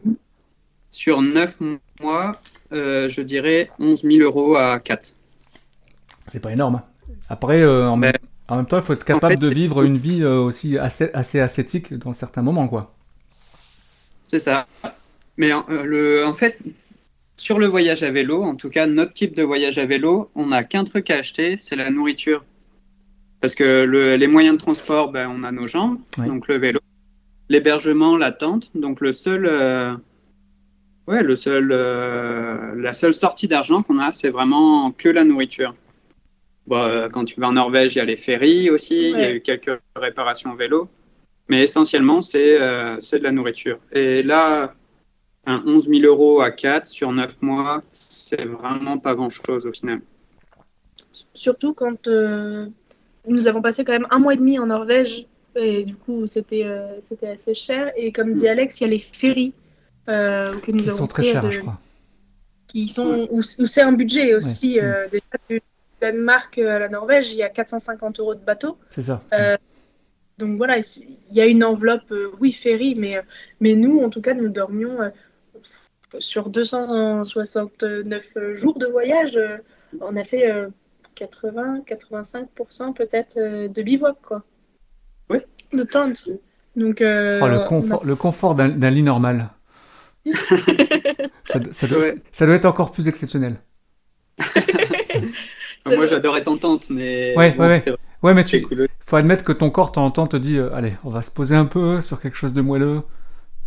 sur 9 mois, euh, je dirais 11 000 euros à 4. C'est pas énorme. Après, euh, en, même, Mais- en même temps, il faut être capable fait, de vivre une vie euh, aussi assez, assez ascétique dans certains moments, quoi. C'est ça. Mais euh, le, en fait, sur le voyage à vélo, en tout cas notre type de voyage à vélo, on n'a qu'un truc à acheter, c'est la nourriture. Parce que le- les moyens de transport, ben, on a nos jambes, Ouais. donc le vélo, l'hébergement, la tente. Donc le seul, euh, ouais, le seul, euh, la seule sortie d'argent qu'on a, c'est vraiment que la nourriture. Bon, euh, quand tu vas en Norvège, il y a les ferries aussi, il y a eu quelques réparations vélo, mais essentiellement c'est euh, c'est de la nourriture. Et là, un 11 000 euros à 4 sur 9 mois, c'est vraiment pas grand-chose au final. surtout quand euh, nous avons passé quand même un mois et demi en Norvège. Et du coup, c'était euh, c'était assez cher. Et comme dit Alex, il y a les ferries euh, que nous Qui avons sont très chers, de- je crois. qui sont où, où c'est un budget aussi. Ouais. euh, déjà du Danemark à la Norvège, il y a 450 euros de bateau. C'est ça. Euh, donc voilà, il y a une enveloppe, oui, ferry, mais, mais nous, en tout cas, nous dormions sur 269 jours de voyage. on a fait 80-85% peut-être de bivouac, quoi. Oui. De tente. Donc, oh, le, confort, le confort d'un lit normal. ça, doit, ça, doit, être encore plus exceptionnel. Moi, j'adorais ton tente, mais. Ouais, ouais, ouais. mais tu. Faut admettre que ton corps, temps te dit euh, allez, on va se poser un peu sur quelque chose de moelleux.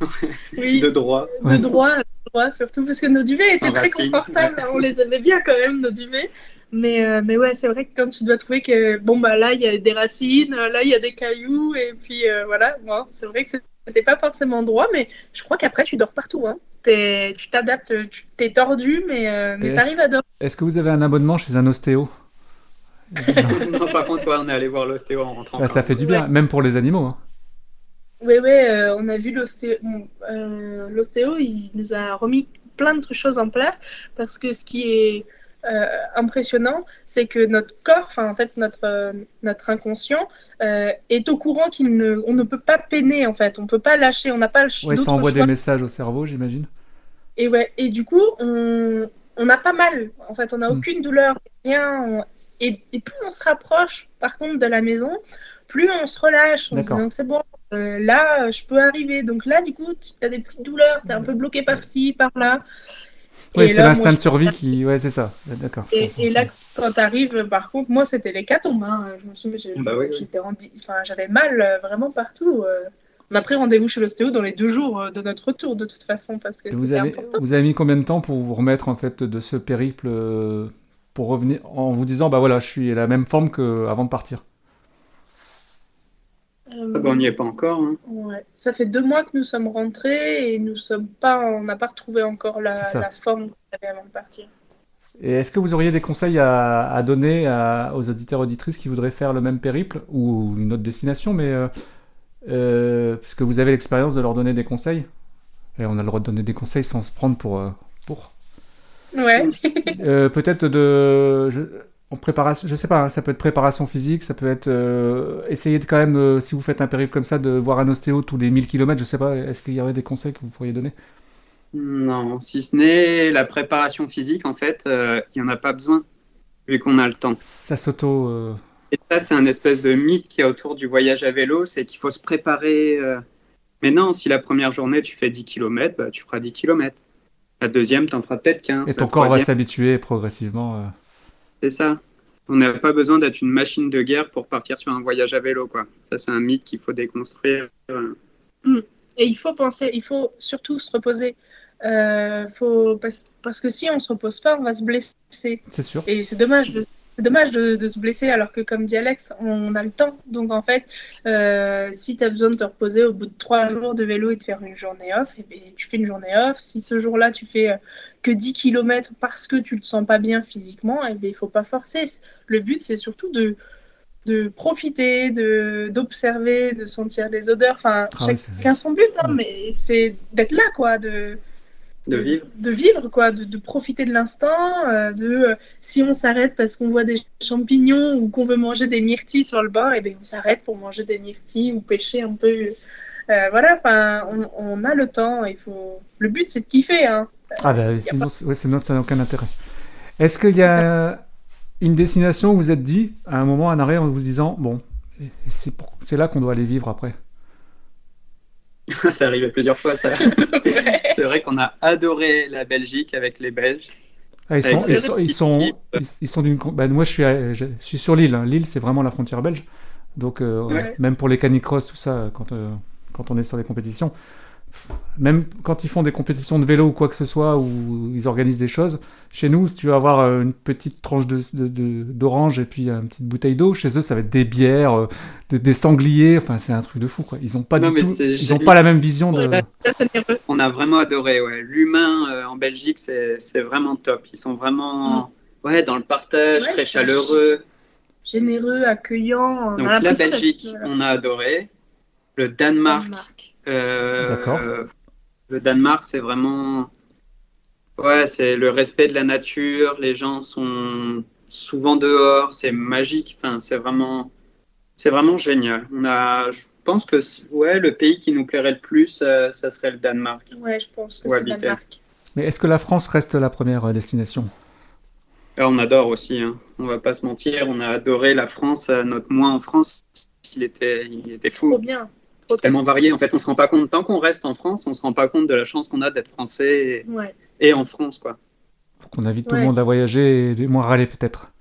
oui, de droit. De droit, droit, surtout parce que nos duvets étaient très confortables. on les aimait bien quand même, nos duvets. Mais, euh, mais ouais, c'est vrai que quand tu dois trouver que, bon, bah là, il y a des racines, là, il y a des cailloux, et puis euh, voilà, bon, c'est vrai que c'était pas forcément droit, mais je crois qu'après, tu dors partout. Hein. tu t'adaptes, tu t'es tordu, mais, euh, mais t'arrives à dormir. Est-ce que vous avez un abonnement chez un ostéo? Non, par contre, on est allé voir l'ostéo en rentrant. Bah, ça fait du bien, même pour les animaux. Hein. Oui, oui, euh, on a vu l'ostéo. l'ostéo, il nous a remis plein de choses en place parce que ce qui est euh, impressionnant, c'est que notre corps, enfin en fait notre, euh, notre inconscient, euh, est au courant qu'il ne, on ne peut pas peiner en fait, on peut pas lâcher, on n'a pas le ouais, ça envoie des messages au cerveau, j'imagine. Et ouais, et du coup, on, on a pas mal, en fait, on n'a hmm. aucune douleur, rien. Et, et, plus on se rapproche, par contre, de la maison, plus on se relâche, se disant c'est bon, là, je peux arriver. Donc là, du coup, tu as des petites douleurs, tu es un peu bloqué par-ci, par-là. Oui, c'est l'instinct de survie qui. Ouais, c'est ça. D'accord. Et, là, quand tu arrives, par contre, moi, c'était les Hein. Je me souviens, bah j'avais mal euh, vraiment partout. Euh. On a pris rendez-vous chez l'ostéo dans les deux jours euh, de notre retour, de toute façon, parce que vous avez, important. Vous avez mis combien de temps pour vous remettre en fait de ce périple, pour revenir en vous disant, bah voilà, je suis à la même forme qu'avant de partir? Ah bah, on n'y est pas encore. Hein. Ouais. Ça fait deux mois que nous sommes rentrés et nous sommes pas, on n'a pas retrouvé encore la, forme qu'on avait avant de partir. Et est-ce que vous auriez des conseils à, donner aux auditeurs auditrices qui voudraient faire le même périple ou une autre destination, mais euh, euh, puisque vous avez l'expérience de leur donner des conseils, et on a le droit de donner des conseils sans se prendre pour euh, pour. Ouais. Peut-être de en préparation, je sais pas, hein, ça peut être préparation physique, ça peut être euh, essayer de quand même, euh, si vous faites un périple comme ça, de voir un ostéo tous les 1000 km, je sais pas, est-ce qu'il y aurait des conseils que vous pourriez donner? Non, si ce n'est la préparation physique, en fait, euh, il n'y en a pas besoin, vu qu'on a le temps. Ça s'auto. Et ça, c'est un espèce de mythe qui est autour du voyage à vélo, c'est qu'il faut se préparer. Mais non, si la première journée tu fais 10 km, bah, tu feras 10 km. La deuxième, tu en feras peut-être 15. Et ton corps va s'habituer progressivement. C'est ça. On n'a pas besoin d'être une machine de guerre pour partir sur un voyage à vélo, quoi. Ça, c'est un mythe qu'il faut déconstruire. Mm. Et il faut penser, il faut surtout se reposer. Euh, faut, parce, parce, que si on se repose pas, on va se blesser. C'est sûr. Et c'est dommage de c'est dommage de, se blesser alors que comme dit Alex, on a le temps. Donc en fait, euh, si tu as besoin de te reposer au bout de trois jours de vélo et de faire une journée off, et eh bien, tu fais une journée off. Si ce jour-là tu fais euh, que 10 km parce que tu ne te sens pas bien physiquement, et eh bien, il faut pas forcer. Le but c'est surtout de, de profiter, d'observer, de, sentir les odeurs. Enfin, ah chacun son but, hein, mais c'est d'être là, quoi. De, de vivre. De vivre, quoi, de, profiter de l'instant, euh, de euh, si on s'arrête parce qu'on voit des champignons ou qu'on veut manger des myrtilles sur le bord, et eh bien on s'arrête pour manger des myrtilles ou pêcher un peu. Euh, voilà, enfin, on, a le temps, il faut. Le but c'est de kiffer, hein. Ah bah, sinon, ça n'a aucun intérêt. Est-ce qu'il y a une destination où vous êtes dit, à un moment en arrière, en vous disant, bon, c'est là qu'on doit aller vivre après? ça arrivé plusieurs fois, ça. C'est vrai qu'on a adoré la Belgique avec les Belges. Ah, ils, sont, ils, sont, ils, sont, d'une. Ben, moi, je suis, je suis sur l'île. Hein. L'île, c'est vraiment la frontière belge. Donc, euh, même pour les canicross, tout ça, quand, euh, quand on est sur les compétitions, même quand ils font des compétitions de vélo ou quoi que ce soit, où ils organisent des choses, chez nous, tu vas avoir euh, une petite tranche d'orange de, et puis une petite bouteille d'eau. Chez eux, ça va être des bières, euh, des, sangliers. Enfin, c'est un truc de fou, quoi. Ils n'ont pas du tout, ils ont pas la même vision de. On a vraiment adoré, ouais. L'humain euh, en Belgique, c'est vraiment top. Ils sont vraiment, mm. ouais, dans le partage, très chaleureux, généreux, accueillants. Donc la Belgique, on a adoré. Le Danemark. D'accord. Le Danemark, c'est vraiment Ouais, c'est le respect de la nature. Les gens sont souvent dehors. C'est magique. Enfin, c'est vraiment, c'est vraiment génial. On a, je pense que ouais, le pays qui nous plairait le plus, euh, ça serait le Danemark. Ouais, je pense que c'est le Danemark. Mais est-ce que la France reste la première euh, destination? Ah, On adore aussi. Hein. On va pas se mentir, on a adoré la France. Notre mois en France, il était, il était fou. Trop bien. C'est tellement varié. En fait, on se rend pas compte. Tant qu'on reste en France, on se rend pas compte de la chance qu'on a d'être français et, en France, quoi. Qu'on invite tout le monde à voyager et moins râler peut-être.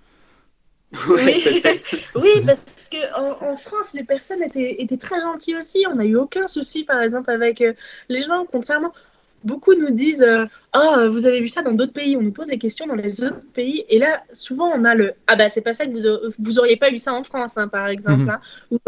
Oui, oui parce qu'en en, France, les personnes étaient, étaient, très gentilles aussi. On n'a eu aucun souci, par exemple, avec euh, les gens, contrairement. Beaucoup nous disent euh, Ah, vous avez vu ça dans d'autres pays. On nous pose des questions dans les autres pays. Et là, souvent, on a le Ah, bah, c'est pas ça que vous, vous auriez pas eu ça en France, hein, par exemple. Mhm. Hein.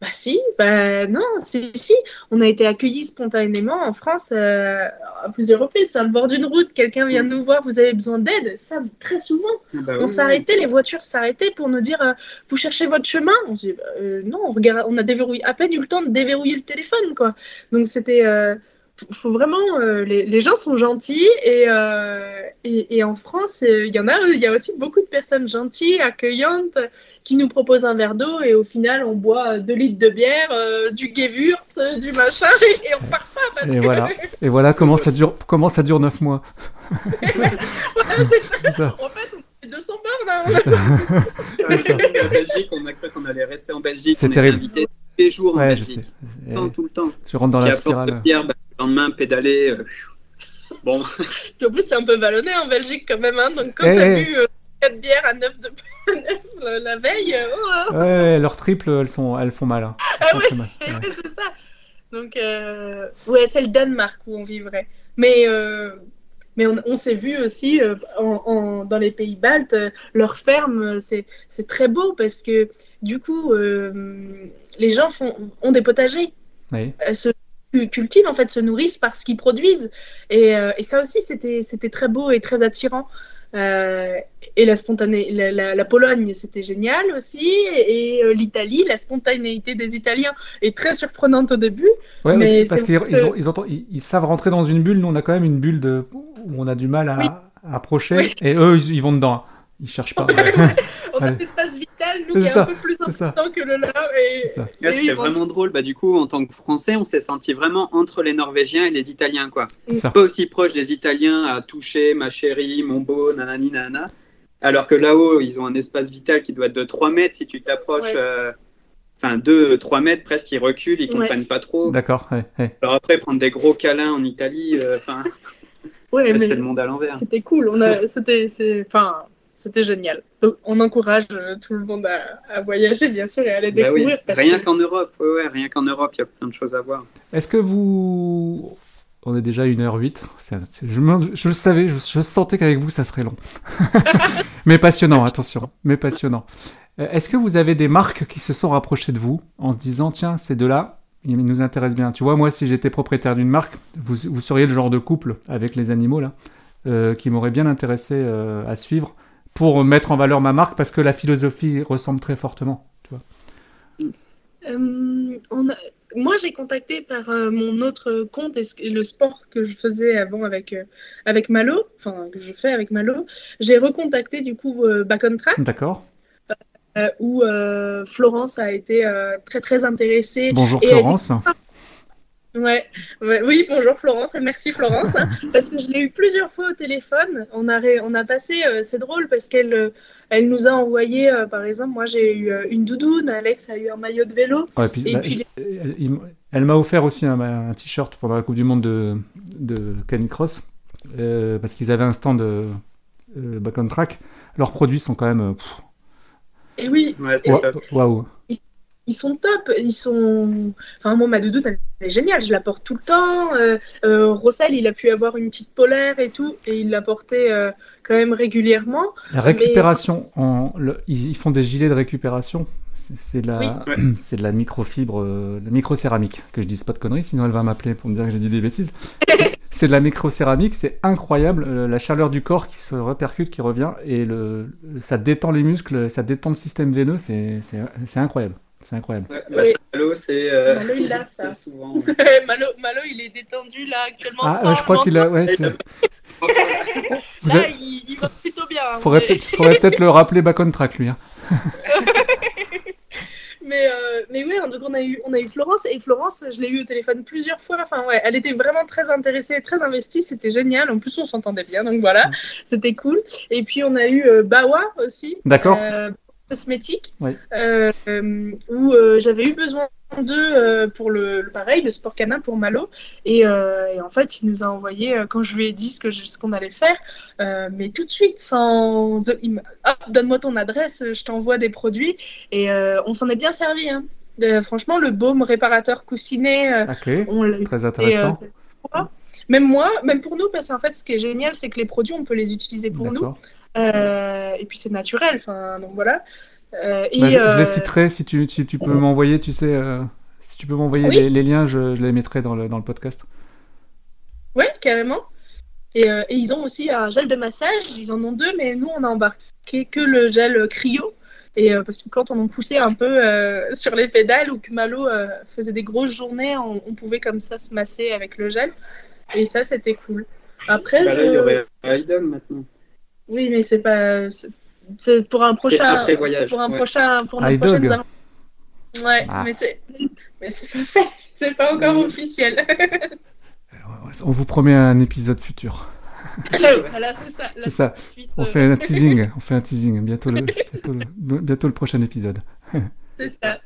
Bah si, bah non, si, si. On a été accueillis spontanément en France euh, à plusieurs reprises, sur le bord d'une route, quelqu'un vient nous voir, vous avez besoin d'aide, ça très souvent. Ah bah on s'arrêtait, les voitures s'arrêtaient pour nous dire, euh, vous cherchez votre chemin On se dit, bah, euh, non, on, regarde, on a déverrouillé, à peine eu le temps de déverrouiller le téléphone, quoi. Donc c'était faut vraiment, euh, les, gens sont gentils et, euh, et, en France, euh, il y en a, il y a aussi beaucoup de personnes gentilles, accueillantes, qui nous proposent un verre d'eau et au final, on boit 2 litres de bière, du Gewürz, du machin et, on part pas parce et que... Voilà. Et voilà comment ça dure, comment ça dure 9 mois. c'est ça. En fait, on fait 200 bornes. Hein. en Belgique, on a cru qu'on allait rester en Belgique. C'est terrible. Invité les jours ouais. Je sais. Tout, le temps. Tu rentres dans la spirale. Bière, bah, lendemain, pédaler. Euh, bon. en plus, c'est un peu vallonné en Belgique quand même. Hein, donc, quand hey, tu as hey. bu euh, 4 bières à 9 de la, la veille. Euh, oh. Ouais, leurs triples, elles, sont, elles font mal. Hein. Ah ouais, ouais. c'est ça. Donc, euh, ouais, c'est le Danemark où on vivrait. Mais, euh, mais on, on s'est vu aussi euh, en, en, dans les pays baltes, leurs fermes, c'est très beau parce que du coup, les gens font, ont des potagers. Oui. Se cultivent, en fait, se nourrissent par ce qu'ils produisent. Et, euh, et ça aussi, c'était très beau et très attirant. Euh, et la, spontané... La, la, la Pologne, c'était génial aussi. Et, euh, l'Italie, la spontanéité des Italiens est très surprenante au début. Ouais, mais parce qu'ils ils, ils, ils, savent rentrer dans une bulle. Nous, on a quand même une bulle de... où on a du mal à, oui. à approcher. Oui. Et eux, ils vont dedans. Ils cherchent pas. Ouais, ouais. On a l'espace vital, nous, qui est ça, un peu plus important que le leur. Et, C'était vraiment drôle. Bah, du coup, en tant que Français, on s'est senti vraiment entre les Norvégiens et les Italiens. quoi. Pas aussi proche des Italiens à toucher ma chérie, mon beau, nanani, nanana. Alors que là-haut, ils ont un espace vital qui doit être de 3 mètres. Si tu t'approches. Euh, enfin 2-3 mètres presque, ils reculent, ils comprennent ouais. pas trop. D'accord. Ouais, ouais. Alors après, prendre des gros câlins en Italie, enfin, euh, ouais, c'était le monde à l'envers. C'était cool. On a, c'était, enfin, c'était génial. Donc, on encourage euh, tout le monde à, à, voyager, bien sûr, et à aller bah découvrir. Oui. rien que... qu'en Europe, ouais, ouais, rien qu'en Europe, il y a plein de choses à voir. Est-ce que vous. On est déjà 1h08. C est... C est... Je, me... je, le savais, je, je sentais qu'avec vous, ça serait long. Mais passionnant, attention. Mais passionnant. Euh, est-ce que vous avez des marques qui se sont rapprochées de vous en se disant, tiens, ces deux-là, ils nous intéressent bien. Tu vois, moi, si j'étais propriétaire d'une marque, vous, vous seriez le genre de couple avec les animaux, là, euh, qui m'aurait bien intéressé euh, à suivre pour mettre en valeur ma marque parce que la philosophie ressemble très fortement. Tu vois. Euh, on a... Moi, j'ai contacté par euh, mon autre compte et le sport que je faisais avant avec, euh, avec Malo, enfin que je fais avec Malo. J'ai recontacté du coup euh, Back on Track. D'accord. où Florence a été très très intéressée. Bonjour Florence. Été... Ouais, ouais, oui, bonjour Florence, et merci Florence, parce que je l'ai eu plusieurs fois au téléphone. On a, ré, on a passé, euh, c'est drôle parce qu'elle euh, elle nous a envoyé, euh, par exemple, moi j'ai eu euh, une doudoune, Alex a eu un maillot de vélo. Ouais, puis, et bah, puis je, elle, elle m'a offert aussi un, un t-shirt pendant la Coupe du Monde de, de Canicross, parce qu'ils avaient un stand de back on track. Leurs produits sont quand même. Pff... Et oui, waouh. Wow ils sont top. Ils sont. Enfin, moi, ma doudoune, elle est géniale. Je la porte tout le temps. Euh, euh, Rossel, il a pu avoir une petite polaire et tout, et il la portait euh, quand même régulièrement. La récupération, Mais... en, le, ils font des gilets de récupération. C'est de la, oui. c'est de la microfibre, euh, la microcéramique. Que je dise pas de conneries, sinon elle va m'appeler pour me dire que j'ai dit des bêtises. c'est de la microcéramique, c'est incroyable. La chaleur du corps qui se répercute, qui revient, et le, ça détend les muscles, ça détend le système veineux. C'est incroyable. C'est incroyable. Ouais, bah, oui. Malo, c'est. Euh... Malo, il a ça. Souvent, ouais. Malo, Malo, il est détendu là actuellement. Ah, sans je crois qu'il a. Ouais, là, avez... il, il, va plutôt bien. Faudrait peut-être peut le rappeler back on track, lui. Hein. mais, euh, mais oui, donc on a, eu, on a eu Florence, et Florence, je l'ai eu au téléphone plusieurs fois. Enfin, ouais, elle était vraiment très intéressée, très investie, c'était génial. En plus, on s'entendait bien, donc voilà, mm. c'était cool. Et puis, on a eu euh, Bawa aussi. D'accord. Euh, cosmétique, Oui. euh, où euh, j'avais eu besoin d'eux euh, pour le, le pareil, le sport canin pour Malo. Et, et en fait, il nous a envoyé, quand je lui ai dit ce que je- ce qu'on allait faire, mais tout de suite, sans. donne-moi ton adresse, je t'envoie des produits. Et on s'en est bien servi. hein. Euh, franchement, le baume réparateur coussiné, euh, Ok, on l'a très intéressant. euh, même moi, même pour nous, parce qu'en fait, ce qui est génial, c'est que les produits, on peut les utiliser pour nous. D'accord. Et puis c'est naturel, enfin, donc voilà. Euh, et, Bah, je, je euh, les citerai si tu, si tu peux m'envoyer, tu sais, euh, si tu peux m'envoyer Oui. les, les liens, je, je les mettrai dans le, dans le podcast. Ouais, carrément. Et, euh, et ils ont aussi un gel de massage, ils en ont deux, mais nous, on a embarqué que le gel cryo. Et euh, parce que quand on en poussait un peu euh, sur les pédales ou que Malo euh, faisait des grosses journées, on, on pouvait comme ça se masser avec le gel. Et ça, c'était cool. Après, Bah là, je- il y aurait Raiden maintenant. Oui, mais c'est pas. c'est- pour un prochain. après voyage, Pour un ouais. prochain. Pour nos prochaines. Ouais, Ah. mais c'est. Mais c'est pas fait. C'est pas encore officiel. Ouais, On vous promet un épisode futur. voilà, c'est ça. la C'est ça. suite, On euh, fait un teasing, on fait un teasing. Bientôt le, bientôt le, bientôt le prochain épisode. C'est ça.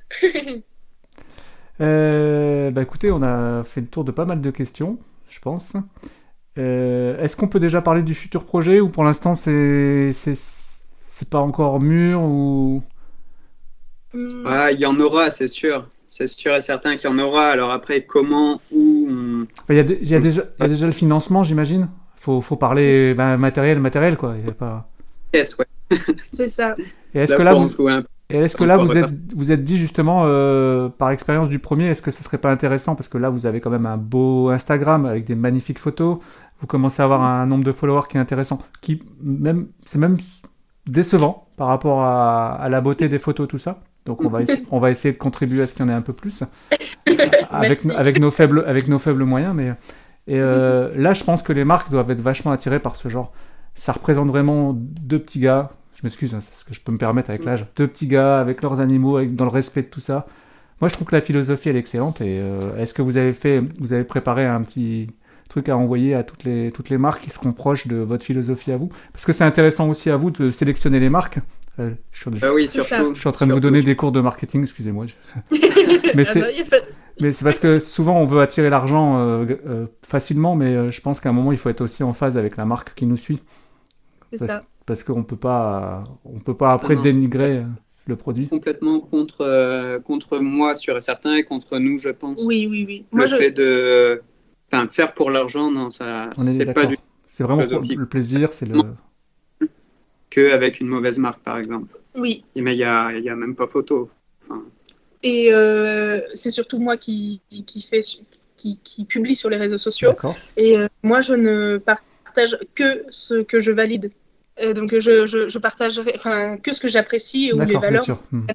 Euh, bah écoutez, on a fait le tour de pas mal de questions, je pense. Euh, Est-ce qu'on peut déjà parler du futur projet ou pour l'instant c'est c'est c'est pas encore mûr ou? Hmm. Ah, il y en aura, c'est sûr. C'est sûr et certain qu'il y en aura. Alors après, comment, où on- il y a, dé- il y a déjà il y a déjà le financement, j'imagine. Faut faut parler bah, matériel matériel quoi. Il y a pas. Yes, ouais. C'est ça. Et est-ce que là vous est-ce que là, êtes, vous êtes dit justement, euh, par expérience du premier, est-ce que ce serait pas intéressant? Parce que là, vous avez quand même un beau Instagram avec des magnifiques photos. Vous commencez à avoir un nombre de followers qui est intéressant. Qui, même, c'est même décevant par rapport à, à la beauté des photos, tout ça. Donc, on va, on va essayer de contribuer à ce qu'il y en ait un peu plus. avec, avec, nos faibles, avec nos faibles moyens. Mais, et euh, là, je pense que les marques doivent être vachement attirées par ce genre. Ça représente vraiment deux petits gars. Je m'excuse, hein, c'est ce que je peux me permettre avec l'âge. Deux petits gars avec leurs animaux, avec, dans le respect de tout ça. Moi, je trouve que la philosophie, elle est excellente. Et euh, est-ce que vous avez fait, vous avez préparé un petit truc à envoyer à toutes les, toutes les marques qui seront proches de votre philosophie à vous Parce que c'est intéressant aussi à vous de sélectionner les marques. Euh, je, suis, Bah oui, C'est ça. surtout. je suis en train de vous surtout. donner des cours de marketing, excusez-moi. Mais Ah c'est- bah, parce que souvent on veut attirer l'argent euh, euh, facilement, mais je pense qu'à un moment il faut être aussi en phase avec la marque qui nous suit, C'est parce, ça. parce qu'on peut pas, on peut pas après Non. dénigrer le produit. Complètement contre, euh, contre moi, sûr et certain, et contre nous, je pense. Oui, oui, oui. Le Moi, je... fait de. Enfin, faire pour l'argent, non, ça. C'est pas du C'est vraiment le plaisir, c'est le. que avec une mauvaise marque, par exemple. Oui. Et Mais il y a, il y a même pas photo. Et euh, c'est surtout moi qui, qui, fait, qui, qui publie sur les réseaux sociaux. D'accord. Et euh, moi, je ne partage que ce que je valide. Euh, donc, je, je, je partagerai enfin, que ce que j'apprécie ou les D'accord, bien valeurs. sûr. Hmm.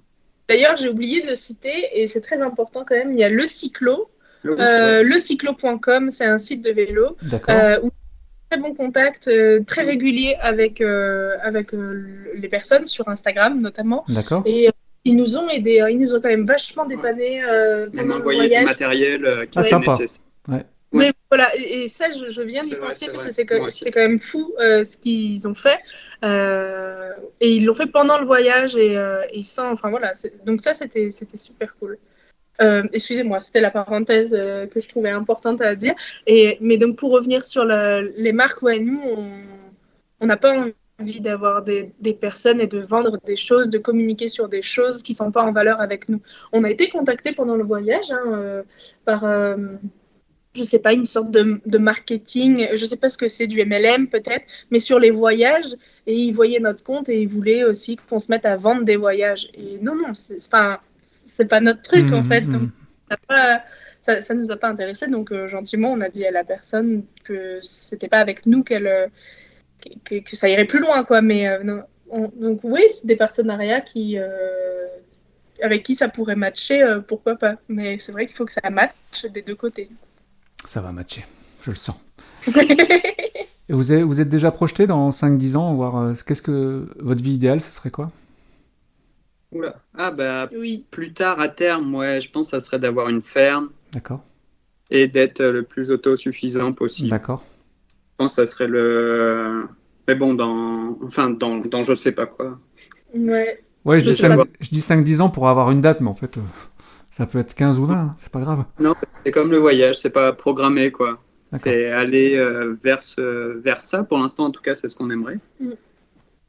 D'ailleurs, j'ai oublié de citer, et c'est très important quand même, il y a le cyclo. Oui, c'est Euh, vrai. lecyclo.com, c'est un site de vélo euh, où très bon contact, euh, très régulier avec, euh, avec euh, les personnes sur Instagram notamment. D'accord. Et euh, ils nous ont aidés, hein. ils nous ont quand même vachement dépannés euh, Même pendant le envoyer du voyage. matériel euh, qui Ah, est sympa. nécessaire. Mais voilà, et, et ça, je, je viens d'y vrai, penser c'est parce que c'est quand, même fou euh, ce qu'ils ont fait. Euh, et ils l'ont fait pendant le voyage et, euh, et sans. Enfin voilà, c'est- donc ça, c'était c'était super cool. Euh, Excusez-moi, c'était la parenthèse euh, que je trouvais importante à dire. Et, mais donc pour revenir sur les marques, ouais, nous, on n'a pas envie d'avoir des, personnes et de vendre des choses, de communiquer sur des choses qui sont pas en valeur avec nous. On a été contacté pendant le voyage hein, euh, par, je sais pas, une sorte de, marketing, je sais pas ce que c'est, du MLM peut-être, mais sur les voyages, et ils voyaient notre compte et ils voulaient aussi qu'on se mette à vendre des voyages. Et non, non, c'est c'est pas, notre truc en Mhm, fait. Donc, ça pas- ça, ça nous a pas intéressé, donc euh, gentiment, on a dit à la personne que c'était pas avec nous qu'elle, que, ça irait plus loin, quoi. Mais euh, non, on- donc oui, c'est des partenariats qui, euh, avec qui ça pourrait matcher, pourquoi pas. Mais c'est vrai qu'il faut que ça matche des deux côtés. Ça va matcher, je le sens. Et vous êtes, vous êtes déjà projeté dans 5-10 ans, voir qu'est-ce que votre vie idéale, ce serait quoi? Oula. Ah bah Oui. plus tard à terme, ouais, je pense que ça serait d'avoir une ferme D'accord. et d'être le plus autosuffisant possible. D'accord. Je pense que ça serait le. Mais bon, dans. Enfin, dans, dans je sais pas quoi. Ouais. Ouais, je Je dis, sais 5, pas. je dis 5-10 ans pour avoir une date, mais en fait, euh, ça peut être 15 ou 20, hein, c'est pas grave. C'est comme le voyage, c'est pas programmé quoi. C'est aller euh, vers, ce- vers ça. Pour l'instant, en tout cas, c'est ce qu'on aimerait.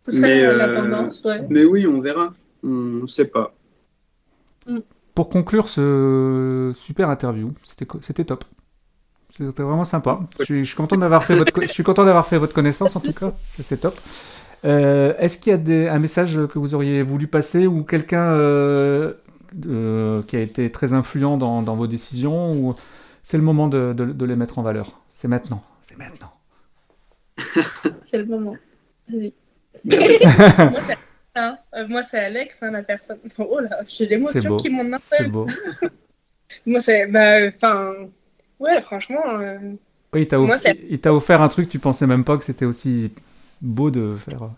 Ce serait Mais, euh, la euh, tendance, ouais. Mais oui, on verra. On sait pas. Pour conclure ce super interview, c'était top. C'était vraiment sympa. Je suis, je suis content d'avoir fait votre co- je suis content d'avoir fait votre connaissance en tout cas. C'est top. Euh, Est-ce qu'il y a des- un message que vous auriez voulu passer ou quelqu'un euh, euh, qui a été très influent dans, dans vos décisions ou c'est le moment de, de- de les mettre en valeur? C'est maintenant. C'est maintenant. C'est le moment. Vas-y. moi, c'est hein. Euh, moi, c'est Alex, hein, la personne. Oh là, j'ai C'est l'émotion qui m'en C'est appelle. beau. Moi, c'est. Bah, enfin. ouais, franchement. euh, Oui, il t'a Moi, off- c'est- il t'a offert un truc, tu pensais même pas que c'était aussi beau de faire.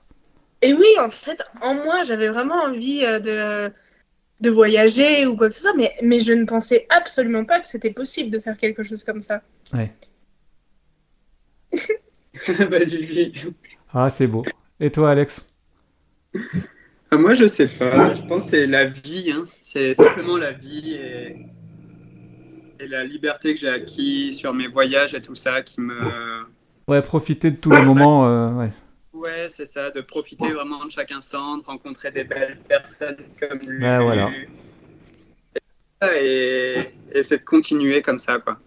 Et oui, en fait, en moi, j'avais vraiment envie euh, de, de voyager ou quoi que ce soit, mais, mais je ne pensais absolument pas que c'était possible de faire quelque chose comme ça. Bah, Gigi. Ah, c'est beau. Et toi, Alex? Ah, Moi, je sais pas. Je pense que c'est la vie. hein. C'est simplement la vie et... et la liberté que j'ai acquis sur mes voyages et tout ça qui me. Ouais, profiter de tous les moments. euh, ouais. Ouais, c'est ça, de profiter vraiment de chaque instant, de rencontrer des belles personnes comme lui. Ben, voilà. Et, et c'est de continuer comme ça, quoi.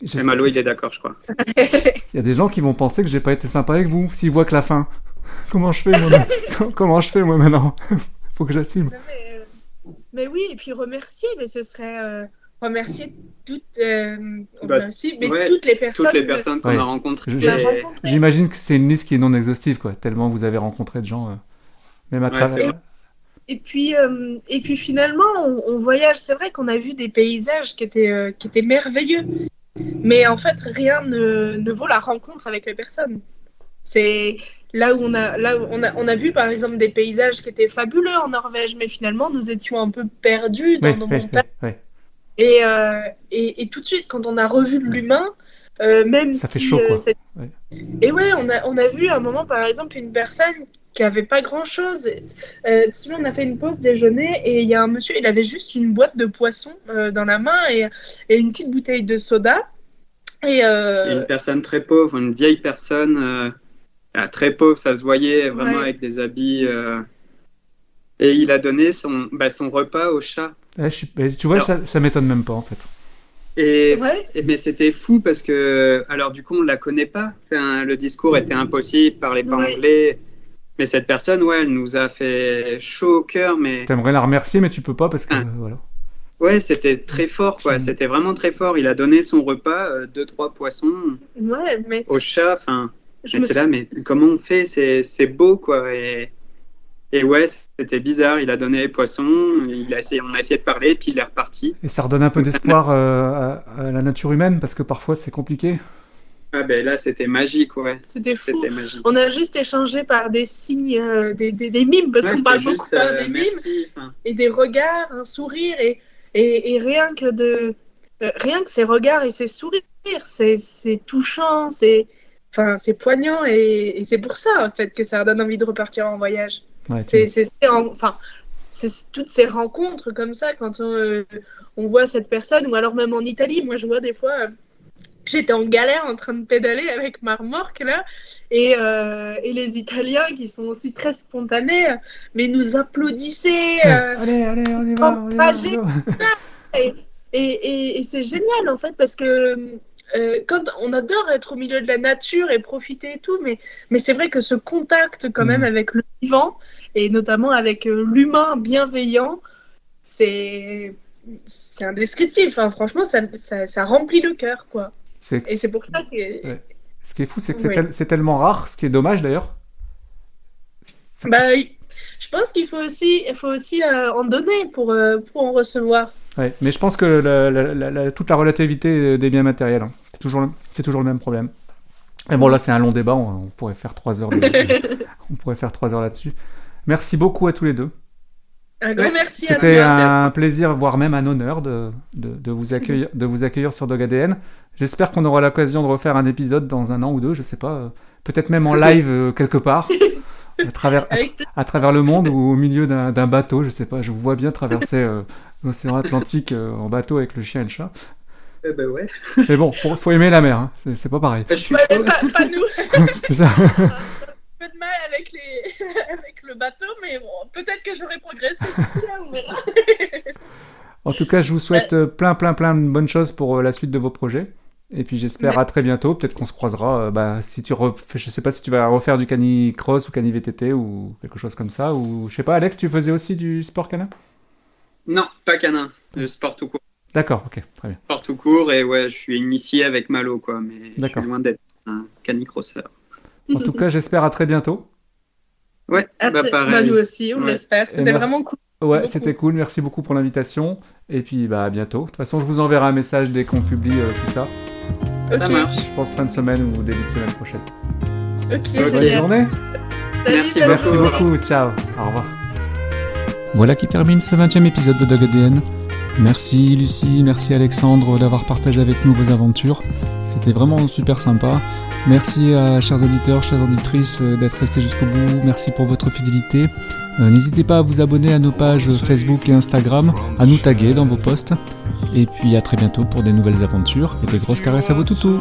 Et Malo, il est d'accord, je crois. Il y a des gens qui vont penser que j'ai pas été sympa avec vous s'ils voient que la fin. Comment je fais moi maintenant Comment je fais moi maintenant Faut que j'assume. Mais, euh, mais oui, et puis remercier, mais ce serait euh, remercier toutes, euh, Bah, mais ouais, toutes les personnes. Toutes les personnes qu'on Ouais. a rencontrées. J'imagine que c'est une liste qui est non exhaustive quoi. Tellement vous avez rencontré de gens. euh, Même à Ouais, travers. Et puis, euh, et puis finalement, on, on voyage. C'est vrai qu'on a vu des paysages qui étaient, euh, qui étaient merveilleux. Mais en fait, rien ne, ne vaut la rencontre avec les personnes. C'est là où on a, là où on a, on a vu par exemple des paysages qui étaient fabuleux en Norvège, mais finalement nous étions un peu perdus dans Ouais, nos ouais, montagnes. ouais, ouais. Et, euh, et, et tout de suite, quand on a revu l'humain, euh, même Ça fait si, chaud, euh, quoi. c'est- Ouais. Et ouais, on a, on a vu à un moment, par exemple, une personne qui avait pas grand-chose. Euh, tu te souviens, on a fait une pause déjeuner et il y a un monsieur, il avait juste une boîte de poisson euh, dans la main et, et une petite bouteille de soda. Et, euh, Une personne très pauvre, une vieille personne euh, ah, très pauvre, ça se voyait vraiment Ouais. avec des habits. euh, Et il a donné son, bah, son repas au chat. Ouais, je suis- mais Tu vois, Alors- ça, ça m'étonne même pas en fait. Et, ouais, et- mais c'était fou parce que, alors du coup, on la connaît pas. Enfin, le discours était impossible, parlait pas Ouais. anglais. Mais cette personne, ouais, elle nous a fait chaud au cœur. Mais T'aimerais la remercier, mais tu peux pas parce que Ah. euh, voilà. ouais, c'était très fort, quoi. C'était vraiment très fort. Il a donné son repas, euh, deux, trois poissons ouais, mais au chat. Enfin, j'étais là, mais comment on fait? C'est c'est beau, quoi. Et, et ouais, c'était bizarre. Il a donné les poissons. Il a essayé, on a essayé de parler, puis il est reparti. Et ça redonne un peu d'espoir euh, à, à la nature humaine parce que parfois c'est compliqué. Ah ben là, c'était magique, ouais. C'était fou. Magique. On a juste échangé par des signes, euh, des, des, des mimes, parce Ouais, qu'on parle c'était beaucoup juste, par euh, des mimes. Enfin, et des regards, un sourire et, et, et rien que de euh, rien que ces regards et ces sourires, c'est c'est touchant, c'est enfin c'est poignant et, et c'est pour ça en fait que ça donne envie de repartir en voyage. Ouais, C'est c'est c'est en- enfin toutes ces rencontres comme ça quand on, euh, on voit cette personne ou alors même en Italie, moi je vois des fois euh, J'étais en galère en train de pédaler avec ma remorque là, et, euh, et les Italiens qui sont aussi très spontanés, mais nous applaudissaient. euh, Allez, allez, on y va. on y va, on y va. et, et, et c'est génial en fait parce que euh, quand on adore être au milieu de la nature et profiter et tout, mais, mais c'est vrai que ce contact quand même Mhm. avec le vivant et notamment avec euh, l'humain bienveillant, c'est c'est indescriptif. hein. Franchement, ça, ça, ça remplit le cœur quoi. Et c'est pour ça que Ouais. Ce qui est fou, c'est que c'est Ouais. tel- c'est tellement rare, ce qui est dommage d'ailleurs. Bah, je pense qu'il faut aussi, il faut aussi euh, en donner pour, euh, pour en recevoir. Ouais, mais je pense que la- la- la- la- toute la relativité des biens matériels, hein, c'est toujours, c'est toujours le même problème. Et bon, là, c'est un long débat, on, on pourrait faire trois heures, de- on pourrait faire trois heures là-dessus. Merci beaucoup à tous les deux. Un grand merci à C'était un plaisir, voire même un honneur de, de, de vous, accueillir, de vous accueillir sur Dog ADN. J'espère qu'on aura l'occasion de refaire un épisode dans un an ou deux, je sais pas. euh, Peut-être même en live quelque part, à travers, à, travers le monde ou au milieu d'un bateau, je sais pas. Je vous vois bien traverser euh, l'océan Atlantique euh, en bateau avec le chien et le chat. Eh ben ouais, Mais bon, faut, faut aimer la mer, hein, c'est pas pareil. je suis Ouais, pas, pas nous. C'est ça. Un peu de mal avec, les... avec le bateau, mais bon, peut-être que j'aurai progressé d'ici là, on verra. En tout cas, je vous souhaite euh, plein, plein, plein de bonnes choses pour la suite de vos projets. Et puis j'espère Ouais. à très bientôt. Peut-être qu'on se croisera. euh, bah, si tu refais, je sais pas si tu vas refaire du canicross ou canivtt ou quelque chose comme ça. Ou je sais pas, Alex, tu faisais aussi du sport canin? Non, pas canin, le sport tout court. D'accord, ok, très bien. Sport tout court, et ouais, je suis initié avec Malo, quoi, mais je suis loin d'être un canicrosseur. En tout cas, j'espère à très bientôt. Ouais, Ah, bah très- pareil. bah, nous aussi, on Ouais. l'espère. C'était mer- vraiment cool. Ouais, c'était cool. Merci beaucoup pour l'invitation. Et puis bah à bientôt. De toute façon, je vous enverrai un message dès qu'on publie euh, tout ça. Ça Ok, marche. Je pense fin de semaine ou début de semaine prochaine. ok, Bonne journée. Salut, Merci Merci beaucoup, ciao, au revoir. Voilà qui termine ce 20e épisode de Dog ADN. Merci Lucie, merci Alexandre d'avoir partagé avec nous vos aventures. C'était vraiment super sympa. Merci à chers auditeurs, chères auditrices euh, d'être restés jusqu'au bout. Merci pour votre fidélité. Euh, N'hésitez pas à vous abonner à nos pages Facebook et Instagram, à nous taguer dans vos posts. Et puis à très bientôt pour des nouvelles aventures et des grosses caresses à vos toutous.